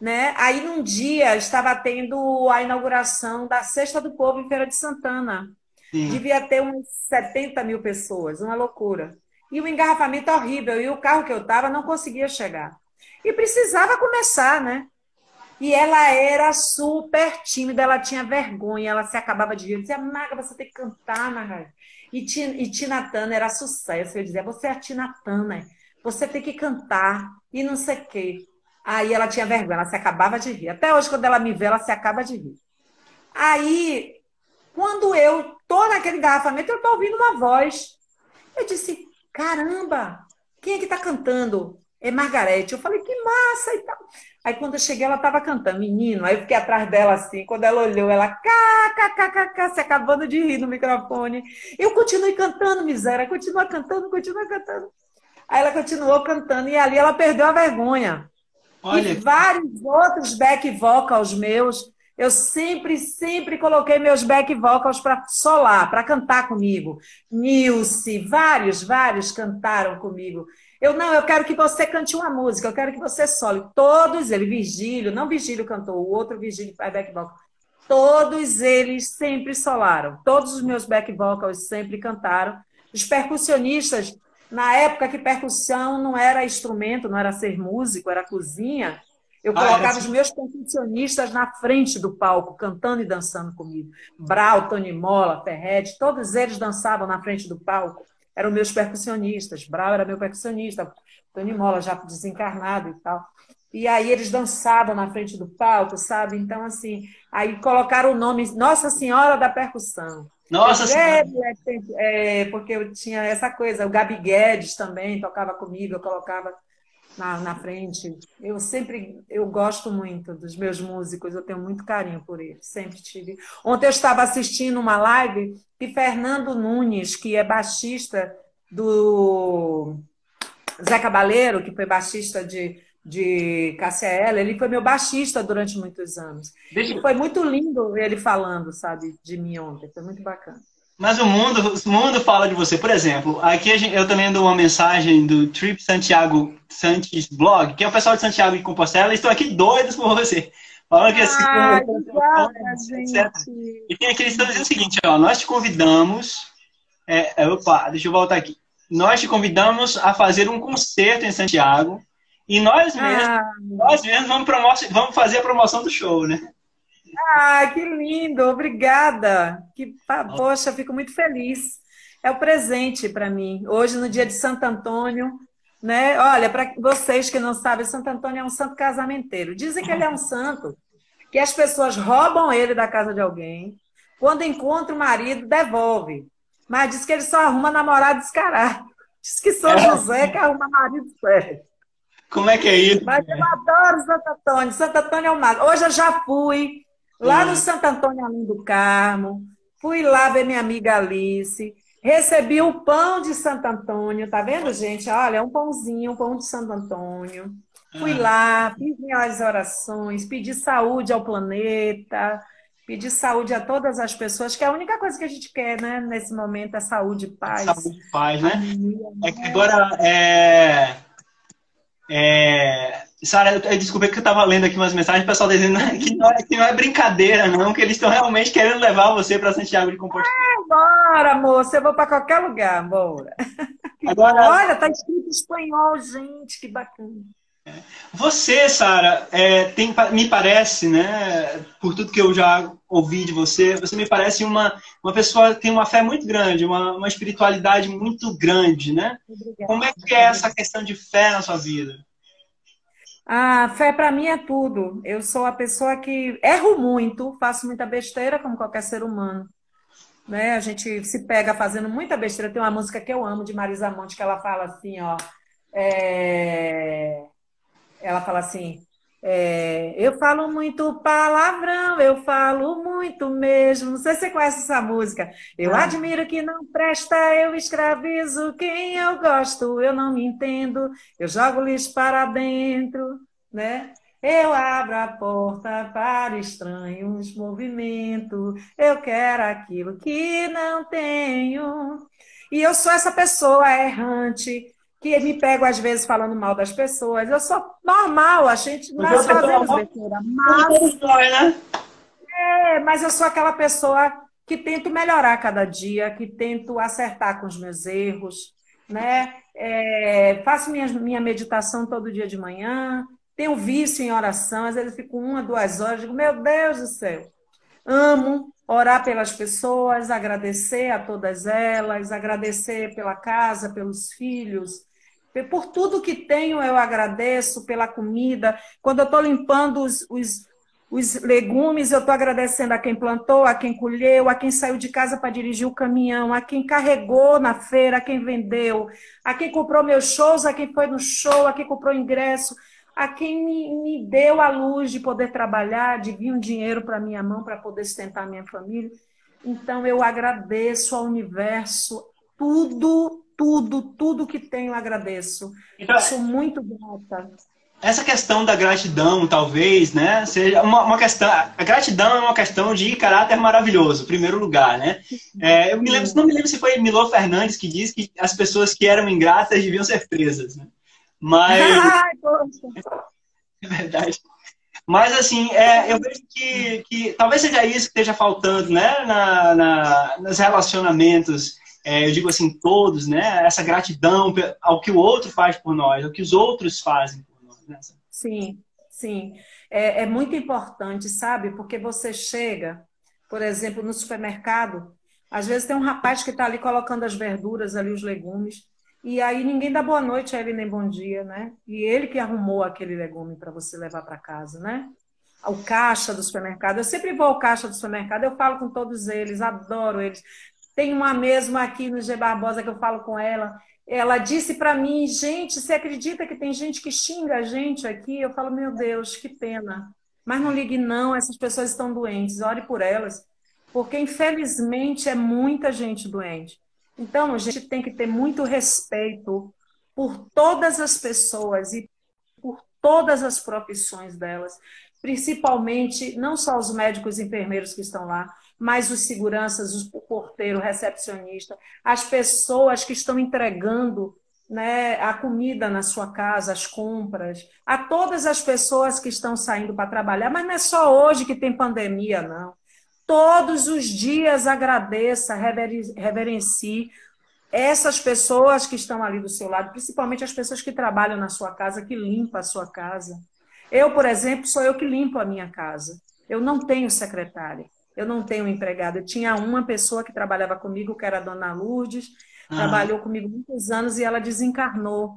Né? Aí num dia estava tendo a inauguração da Sexta do Povo em Feira de Santana. Sim. Devia ter uns 70 mil pessoas, uma loucura. E o engarrafamento horrível, e o carro que eu estava não conseguia chegar. E precisava começar, né? E ela era super tímida, ela tinha vergonha, ela se acabava de rir. Eu dizia, Maga, você tem que cantar, Maga. E, e Tina Turner era sucesso. Eu dizia, você é a Tina Turner você tem que cantar e não sei o quê. Aí ela tinha vergonha, ela se acabava de rir. Até hoje, quando ela me vê, ela se acaba de rir. Aí, quando eu tô naquele engarrafamento, eu tô ouvindo uma voz. Eu disse, caramba, quem é que tá cantando? É Margarete. Eu falei, que massa e tal. Aí quando eu cheguei, ela estava cantando, menino. Aí eu fiquei atrás dela assim. Quando ela olhou, ela kkkk, se acabando de rir no microfone. Eu continuei cantando, miséria. Continua cantando, continua cantando. Aí ela continuou cantando e ali ela perdeu a vergonha. Olha. E vários outros back vocals meus, eu sempre, sempre coloquei meus back vocals para solar, para cantar comigo. Nilce, vários, vários cantaram comigo. Eu não, eu quero que você cante uma música, eu quero que você sole. Todos eles, Virgílio, não Virgílio cantou, o outro Virgílio faz back vocal. Todos eles sempre solaram. Todos os meus back vocals sempre cantaram. Os percussionistas na época que percussão não era instrumento, não era ser músico, era cozinha, eu ah, colocava os meus percussionistas na frente do palco, cantando e dançando comigo. Brau, Tony Mola, Ferretti, todos eles dançavam na frente do palco. Eram meus percussionistas. Brau era meu percussionista, Tony Mola já desencarnado e tal. E aí eles dançavam na frente do palco, sabe? Então, assim, aí colocaram o nome Nossa Senhora da Percussão. Nossa é, é, porque eu tinha essa coisa, o Gabi Guedes também tocava comigo, eu colocava na, na frente. Eu sempre, eu gosto muito dos meus músicos, eu tenho muito carinho por eles, sempre tive. Ontem eu estava assistindo uma live que Fernando Nunes, que é baixista do Zé Cabaleiro, que foi baixista de de Cássia Eller, ele foi meu baixista durante muitos anos. Deixa... E foi muito lindo ele falando, sabe, de mim ontem, foi muito bacana. Mas o mundo, o mundo fala de você. Por exemplo, aqui gente, eu também dou uma mensagem do Trip Santiago Santos Blog, que é o pessoal de Santiago e Compostela, estão aqui doidos por você. Falando que assim. E tem aqui, eles estão dizendo o seguinte, ó, nós te convidamos, é, opa, deixa eu voltar aqui. Nós te convidamos a fazer um concerto em Santiago E nós mesmos, ah. nós mesmos vamos, vamos fazer a promoção do show, né? Ah, que lindo! Obrigada! Que, poxa, fico muito feliz. É o presente para mim. Hoje, no dia de Santo Antônio, né? Olha, para vocês que não sabem, Santo Antônio é um santo casamenteiro. Dizem que ele é um santo que as pessoas roubam ele da casa de alguém. Quando encontra o marido, devolve. Mas diz que ele só arruma namorado descarado. Diz que São é. José que arruma marido sério. Como é que é isso? Mas eu adoro Santo Antônio. Santo Antônio é o máximo. Hoje eu já fui lá no Santo Antônio Além do Carmo. Fui lá ver minha amiga Alice. Recebi o pão de Santo Antônio. Tá vendo, gente? Olha, é um pãozinho, um pão de Santo Antônio. Fui ah. lá, fiz minhas orações, pedi saúde ao planeta, pedir saúde a todas as pessoas, que é a única coisa que a gente quer, né, nesse momento é saúde e paz. Saúde e paz, né? É que agora, é... é... Sara, desculpa que eu estava lendo aqui umas mensagens, o pessoal dizendo que não, é, que não é brincadeira, não, que eles estão realmente querendo levar você para Santiago de Compostela. É, bora, moça, eu vou para qualquer lugar, bora. Agora... Olha, tá escrito em espanhol, gente, que bacana. Você, Sara, é, me parece, né, por tudo que eu já ouvi de você, você me parece uma, uma pessoa que tem uma fé muito grande, uma, uma espiritualidade muito grande, né? Obrigada. Como é que é essa questão de fé na sua vida? A fé para mim é tudo. Eu sou a pessoa que erro muito, faço muita besteira, como qualquer ser humano. Né? A gente se pega fazendo muita besteira. Tem uma música que eu amo de Marisa Monte que ela fala assim, ó. É ela fala assim: é, eu falo muito palavrão, eu falo muito mesmo. Não sei se você conhece essa música. Eu ah. admiro que não presta, eu escravizo quem eu gosto, eu não me entendo, eu jogo lixo para dentro, né? Eu abro a porta para estranhos movimentos, eu quero aquilo que não tenho. E eu sou essa pessoa errante, que me pego às vezes falando mal das pessoas. Eu sou normal, a gente nós fazemos besteira, mas é, mas eu sou aquela pessoa que tento melhorar cada dia, que tento acertar com os meus erros, né? É, faço minha, minha meditação todo dia de manhã, tenho vício em oração, às vezes eu fico uma, duas horas, digo, meu Deus do céu, amo orar pelas pessoas, agradecer a todas elas, agradecer pela casa, pelos filhos, por tudo que tenho, eu agradeço pela comida. Quando eu estou limpando os, os, os legumes, eu estou agradecendo a quem plantou, a quem colheu, a quem saiu de casa para dirigir o caminhão, a quem carregou na feira, a quem vendeu, a quem comprou meus shows, a quem foi no show, a quem comprou ingresso, a quem me, me deu a luz de poder trabalhar, de vir um dinheiro para minha mão para poder sustentar minha família. Então eu agradeço ao universo tudo tudo, tudo que tenho agradeço. Então, sou muito grata. Essa questão da gratidão, talvez, né, seja uma, uma, questão. A gratidão é uma questão de caráter maravilhoso, em primeiro lugar, né? É, eu me lembro, não me lembro se foi Milor Fernandes que disse que as pessoas que eram ingratas deviam ser presas, né? Mas. é verdade. Mas, assim, é, eu vejo que, que talvez seja isso que esteja faltando, né, na, na, nos relacionamentos é, eu digo assim, todos, né? Essa gratidão ao que o outro faz por nós, ao que os outros fazem por nós. Né? Sim, sim. É, é muito importante, sabe? Porque você chega, por exemplo, no supermercado, às vezes tem um rapaz que está ali colocando as verduras, ali os legumes, e aí ninguém dá boa noite a ele nem bom dia, né? E ele que arrumou aquele legume para você levar para casa, né? O caixa do supermercado. Eu sempre vou ao caixa do supermercado, eu falo com todos eles, adoro eles. Tem uma mesma aqui no G Barbosa que eu falo com ela. Ela disse para mim, gente, você acredita que tem gente que xinga a gente aqui? Eu falo, meu Deus, que pena. Mas não ligue não, essas pessoas estão doentes, ore por elas, porque infelizmente é muita gente doente. Então, a gente tem que ter muito respeito por todas as pessoas e por todas as profissões delas, principalmente não só os médicos e enfermeiros que estão lá, mas os seguranças, o porteiro, o recepcionista, as pessoas que estão entregando né, a comida na sua casa, as compras, a todas as pessoas que estão saindo para trabalhar, mas não é só hoje que tem pandemia, não. Todos os dias agradeça, reverencie essas pessoas que estão ali do seu lado, principalmente as pessoas que trabalham na sua casa, que limpam a sua casa. Eu, por exemplo, sou eu que limpo a minha casa. Eu não tenho secretária, eu não tenho empregada. Eu tinha uma pessoa que trabalhava comigo, que era a dona Lourdes, ah. trabalhou comigo muitos anos e ela desencarnou.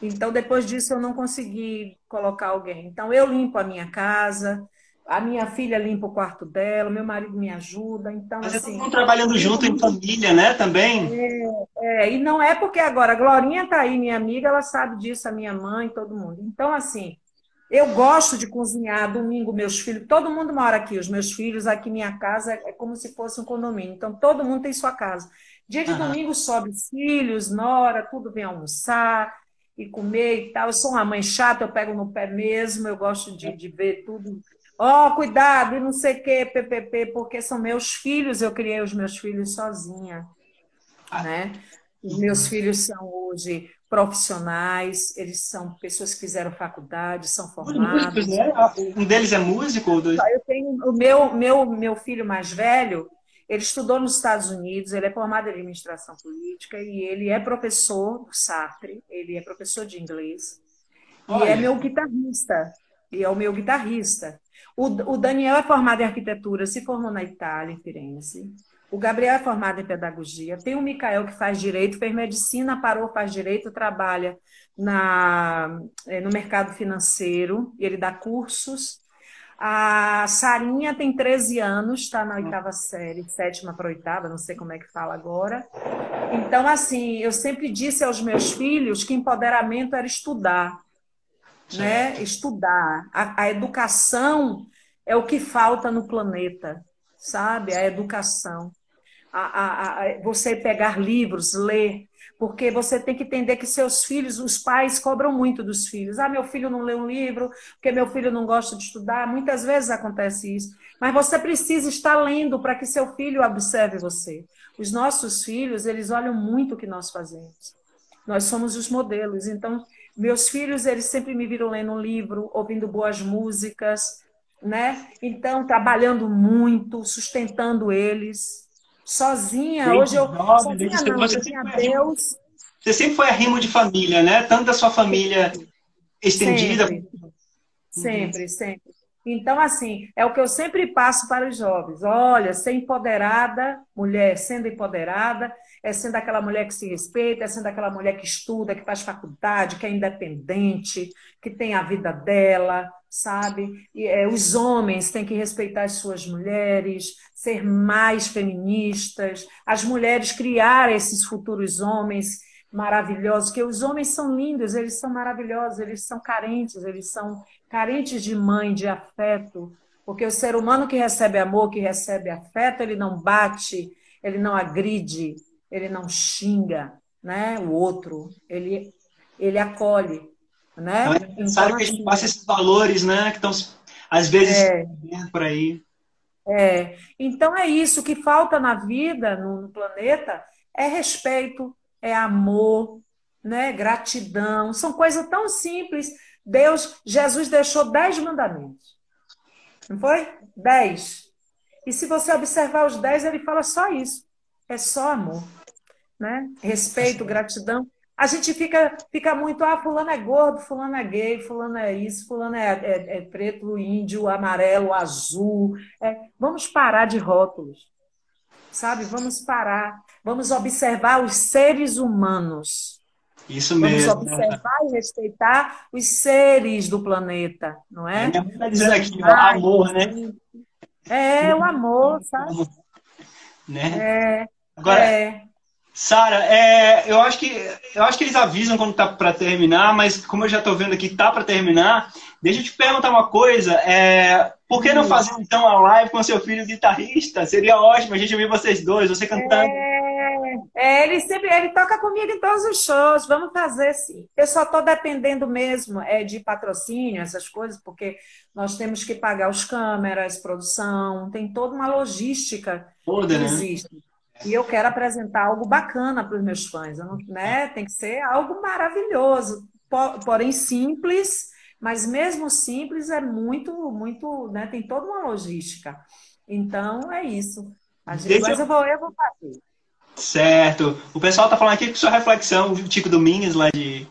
Então, depois disso, eu não consegui colocar alguém. Então, eu limpo a minha casa, a minha filha limpa o quarto dela, meu marido me ajuda. Então, Mas assim, estão trabalhando junto em família, né? Também. É, é, e não é porque agora a Glorinha está aí, minha amiga, ela sabe disso, a minha mãe, todo mundo. Então, assim, eu gosto de cozinhar domingo, meus filhos, todo mundo mora aqui, os meus filhos, aqui minha casa é como se fosse um condomínio. Então, todo mundo tem sua casa. Dia de domingo sobe os filhos, nora, tudo vem almoçar e comer e tal. Eu sou uma mãe chata, eu pego no pé mesmo, eu gosto de, de ver tudo. Ó, oh, cuidado, e não sei o quê, PPP, porque são meus filhos, eu criei os meus filhos sozinha, ah. né? Os meus filhos são hoje profissionais, eles são pessoas que fizeram faculdade, são formados. né? Um deles é músico? Dois... Eu tenho o meu, meu, meu filho mais velho, ele estudou nos Estados Unidos, ele é formado em administração política e ele é professor do Sartre, ele é professor de inglês Olha. e é meu guitarrista, e é o meu guitarrista. O, o Daniel é formado em arquitetura, se formou na Itália, em Firenze. O Gabriel é formado em pedagogia. Tem o Micael que faz direito, fez medicina, parou, faz direito, trabalha na, eh, no mercado financeiro, ele dá cursos. A Sarinha tem 13 anos, está na oitava série, sétima para oitava, não sei como é que fala agora. Então, assim, eu sempre disse aos meus filhos que empoderamento era estudar, né? Estudar. A, a educação é o que falta no planeta sabe? A educação. A, a, a, você pegar livros, ler, porque você tem que entender que seus filhos, os pais cobram muito dos filhos. Ah, meu filho não lê um livro, porque meu filho não gosta de estudar. Muitas vezes acontece isso. Mas você precisa estar lendo para que seu filho observe você. Os nossos filhos, eles olham muito o que nós fazemos. Nós somos os modelos. Então, meus filhos, eles sempre me viram lendo um livro, ouvindo boas músicas, né? Então, trabalhando muito, sustentando eles, sozinha. Hoje eu sozinha não, você tinha Deus. Você sempre foi arrimo de família, né? Tanto da sua família estendida. Sempre, sempre. sempre. Então, assim, é o que eu sempre passo para os jovens. Olha, ser empoderada, mulher sendo empoderada, é sendo aquela mulher que se respeita, é sendo aquela mulher que estuda, que faz faculdade, que é independente, que tem a vida dela, sabe? E, é, os homens têm que respeitar as suas mulheres, ser mais feministas, as mulheres criar esses futuros homens maravilhosos, que os homens são lindos, eles são maravilhosos, eles são carentes, eles são carentes de mãe, de afeto, porque o ser humano que recebe amor, que recebe afeto, ele não bate, ele não agride, ele não xinga, né? O outro, ele ele acolhe, né? Então, é necessário então, que a gente assim, passe esses valores, né? Que estão, às vezes, é, por aí. É. Então, é isso. O que falta na vida, no planeta, é respeito, é amor, né? gratidão. São coisas tão simples. Deus, Jesus deixou dez mandamentos. Não foi? Dez. E se você observar os dez, ele fala só isso. É só amor. Né? Respeito, gratidão a gente fica, fica muito, ah, fulano é gordo, fulano é gay, fulano é isso, fulano é, é, é preto, índio, amarelo, azul. É, vamos parar de rótulos, sabe? Vamos parar, vamos observar os seres humanos. Isso mesmo. Vamos observar e respeitar os seres do planeta, não é? Está dizendo aqui, amor, né? É, o amor, sabe? Né? É, Agora, é. Sara, é, eu acho que eu acho que eles avisam quando tá para terminar, mas como eu já estou vendo aqui tá para terminar, deixa eu te perguntar uma coisa. É, por que não hum. fazer então a live com seu filho guitarrista? Seria ótimo a gente ouvir vocês dois, você cantando. É, é, ele sempre ele toca comigo em todos os shows. Vamos fazer sim. Eu só estou dependendo mesmo é de patrocínio, essas coisas, porque nós temos que pagar os câmeras, produção, tem toda uma logística Toda, que né? existe. E eu quero apresentar algo bacana para os meus fãs. Não, né? Tem que ser algo maravilhoso, porém simples, mas mesmo simples é muito, muito, né? Tem toda uma logística. Então é isso. Gente, mas eu vou, eu vou fazer. Certo. O pessoal está falando aqui que sua reflexão, o Tico Domingues, lá de,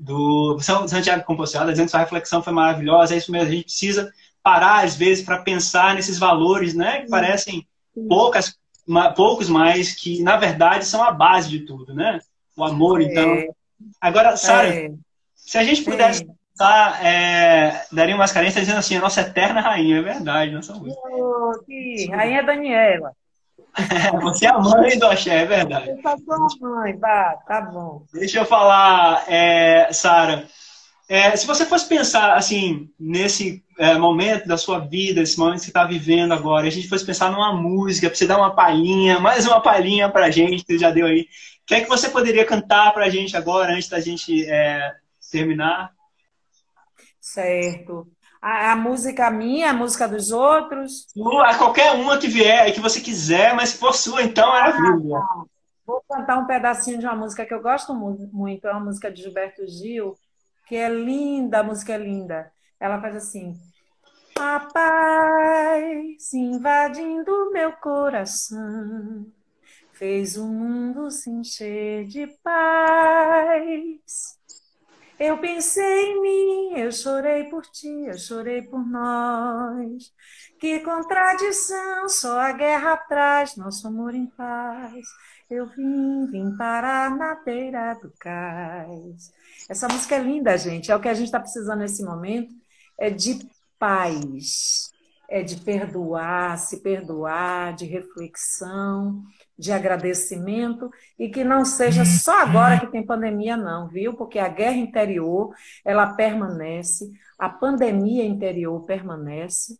do Santiago Compostela, dizendo que sua reflexão foi maravilhosa. É isso mesmo, a gente precisa parar, às vezes, para pensar nesses valores, né? Que parecem poucas, poucos mais, que, na verdade, são a base de tudo, né? O amor, então. É. Agora, Sara, é. se a gente pudesse tá, é, Daria Mascarenhas está dizendo assim, a nossa eterna rainha, é verdade, nossa música. Oh, sim, rainha Daniela. Você é a mãe do axé, é verdade. Eu sou a mãe, tá, tá bom. Deixa eu falar, é, Sara. É, se você fosse pensar, assim, nesse é, momento da sua vida, esse momento que você está vivendo agora, a gente fosse pensar numa música, para você dar uma palhinha, mais uma palhinha para a gente, que você já deu aí. O que é que você poderia cantar para a gente agora, antes da gente é, terminar? Certo. A, a, música minha, a música dos outros? Sua, qualquer uma que vier, que você quiser, mas se for sua, então é a vida. Ah, Vou cantar um pedacinho de uma música que eu gosto muito, é uma música de Gilberto Gil, que é linda, a música é linda. Ela faz assim: A paz invadindo meu coração, fez o mundo se encher de paz. Eu pensei em mim, eu chorei por ti, eu chorei por nós. Que contradição, só a guerra traz nosso amor em paz. Eu vim, vim parar na beira do cais. Essa música é linda, gente. É o que a gente está precisando nesse momento. É de paz, é de perdoar, se perdoar, de reflexão de agradecimento e que não seja só agora que tem pandemia não, viu? Porque a guerra interior, ela permanece, a pandemia interior permanece,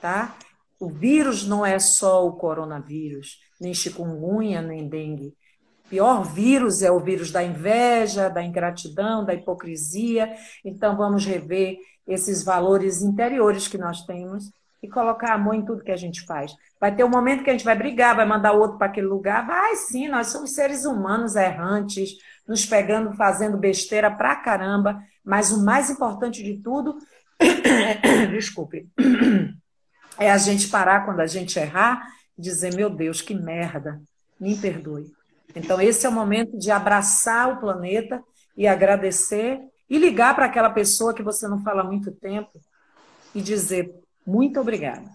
tá? O vírus não é só o coronavírus, nem chikungunya, nem dengue. O pior vírus é o vírus da inveja, da ingratidão, da hipocrisia. Então vamos rever esses valores interiores que nós temos e colocar amor em tudo que a gente faz. Vai ter um momento que a gente vai brigar, vai mandar o outro para aquele lugar. Vai sim, nós somos seres humanos errantes, nos pegando, fazendo besteira pra caramba. Mas o mais importante de tudo, desculpe, é a gente parar quando a gente errar dizer: meu Deus, que merda, me perdoe. Então, esse é o momento de abraçar o planeta e agradecer e ligar para aquela pessoa que você não fala há muito tempo e dizer: muito obrigada.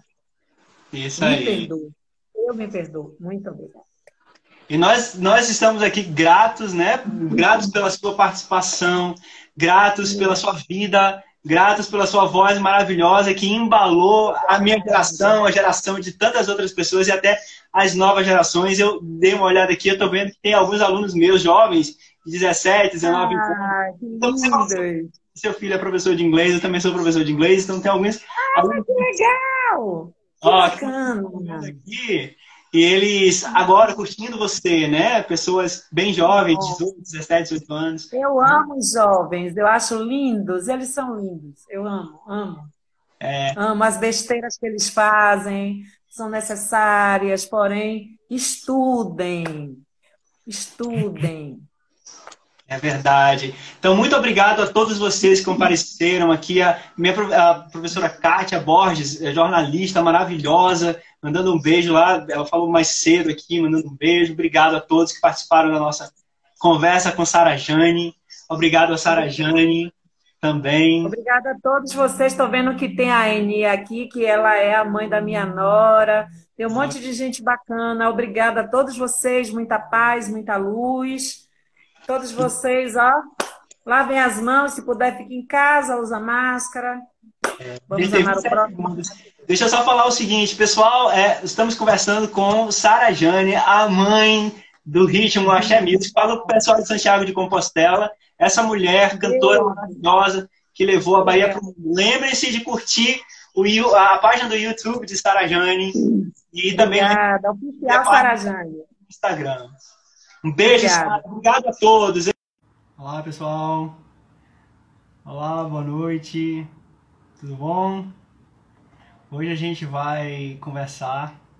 Isso me aí. Perdoo. Eu me perdoo. Muito obrigada. E nós, nós estamos aqui gratos, né? Gratos pela sua participação, gratos pela sua vida, gratos pela sua voz maravilhosa que embalou a minha geração, a geração de tantas outras pessoas e até as novas gerações. Eu dei uma olhada aqui, eu estou vendo que tem alguns alunos meus jovens, de 17, 19 anos. Ah, então, seu filho é professor de inglês, eu também sou professor de inglês, então tem alguns. Ah, que legal! Ó, que bacana! Aqui, e eles agora curtindo você, né? Pessoas bem jovens, 18, 17, 18 anos. Eu amo jovens, eu acho lindos, eles são lindos. Eu amo, amo. É. Amo as besteiras que eles fazem, são necessárias, porém, estudem. Estudem. É verdade. Então, muito obrigado a todos vocês que compareceram aqui. A minha a professora Kátia Borges, jornalista maravilhosa, mandando um beijo lá. Ela falou mais cedo aqui, mandando um beijo. Obrigado a todos que participaram da nossa conversa com Sara Jane. Obrigado a Sara Jane também. Obrigada a todos vocês. Estou vendo que tem a Eni aqui, que ela é a mãe da minha nora. Tem um monte de gente bacana. Obrigada a todos vocês. Muita paz, muita luz. Todos vocês, ó, lavem as mãos, se puder, fique em casa, usa máscara. Vamos amar o próximo. Deixa eu só falar o seguinte, pessoal, é, estamos conversando com Sara Jane, a mãe do ritmo Axé Music. Fala para o pessoal de Santiago de Compostela, essa mulher, cantora maravilhosa, que levou a Bahia para o mundo. Lembrem-se de curtir o, a página do YouTube de Sara Jane e também Obrigada, oficial Sara Jane. Instagram. Um beijo, Obrigado. Obrigado a todos. Olá, pessoal. Olá, boa noite. Tudo bom? Hoje a gente vai conversar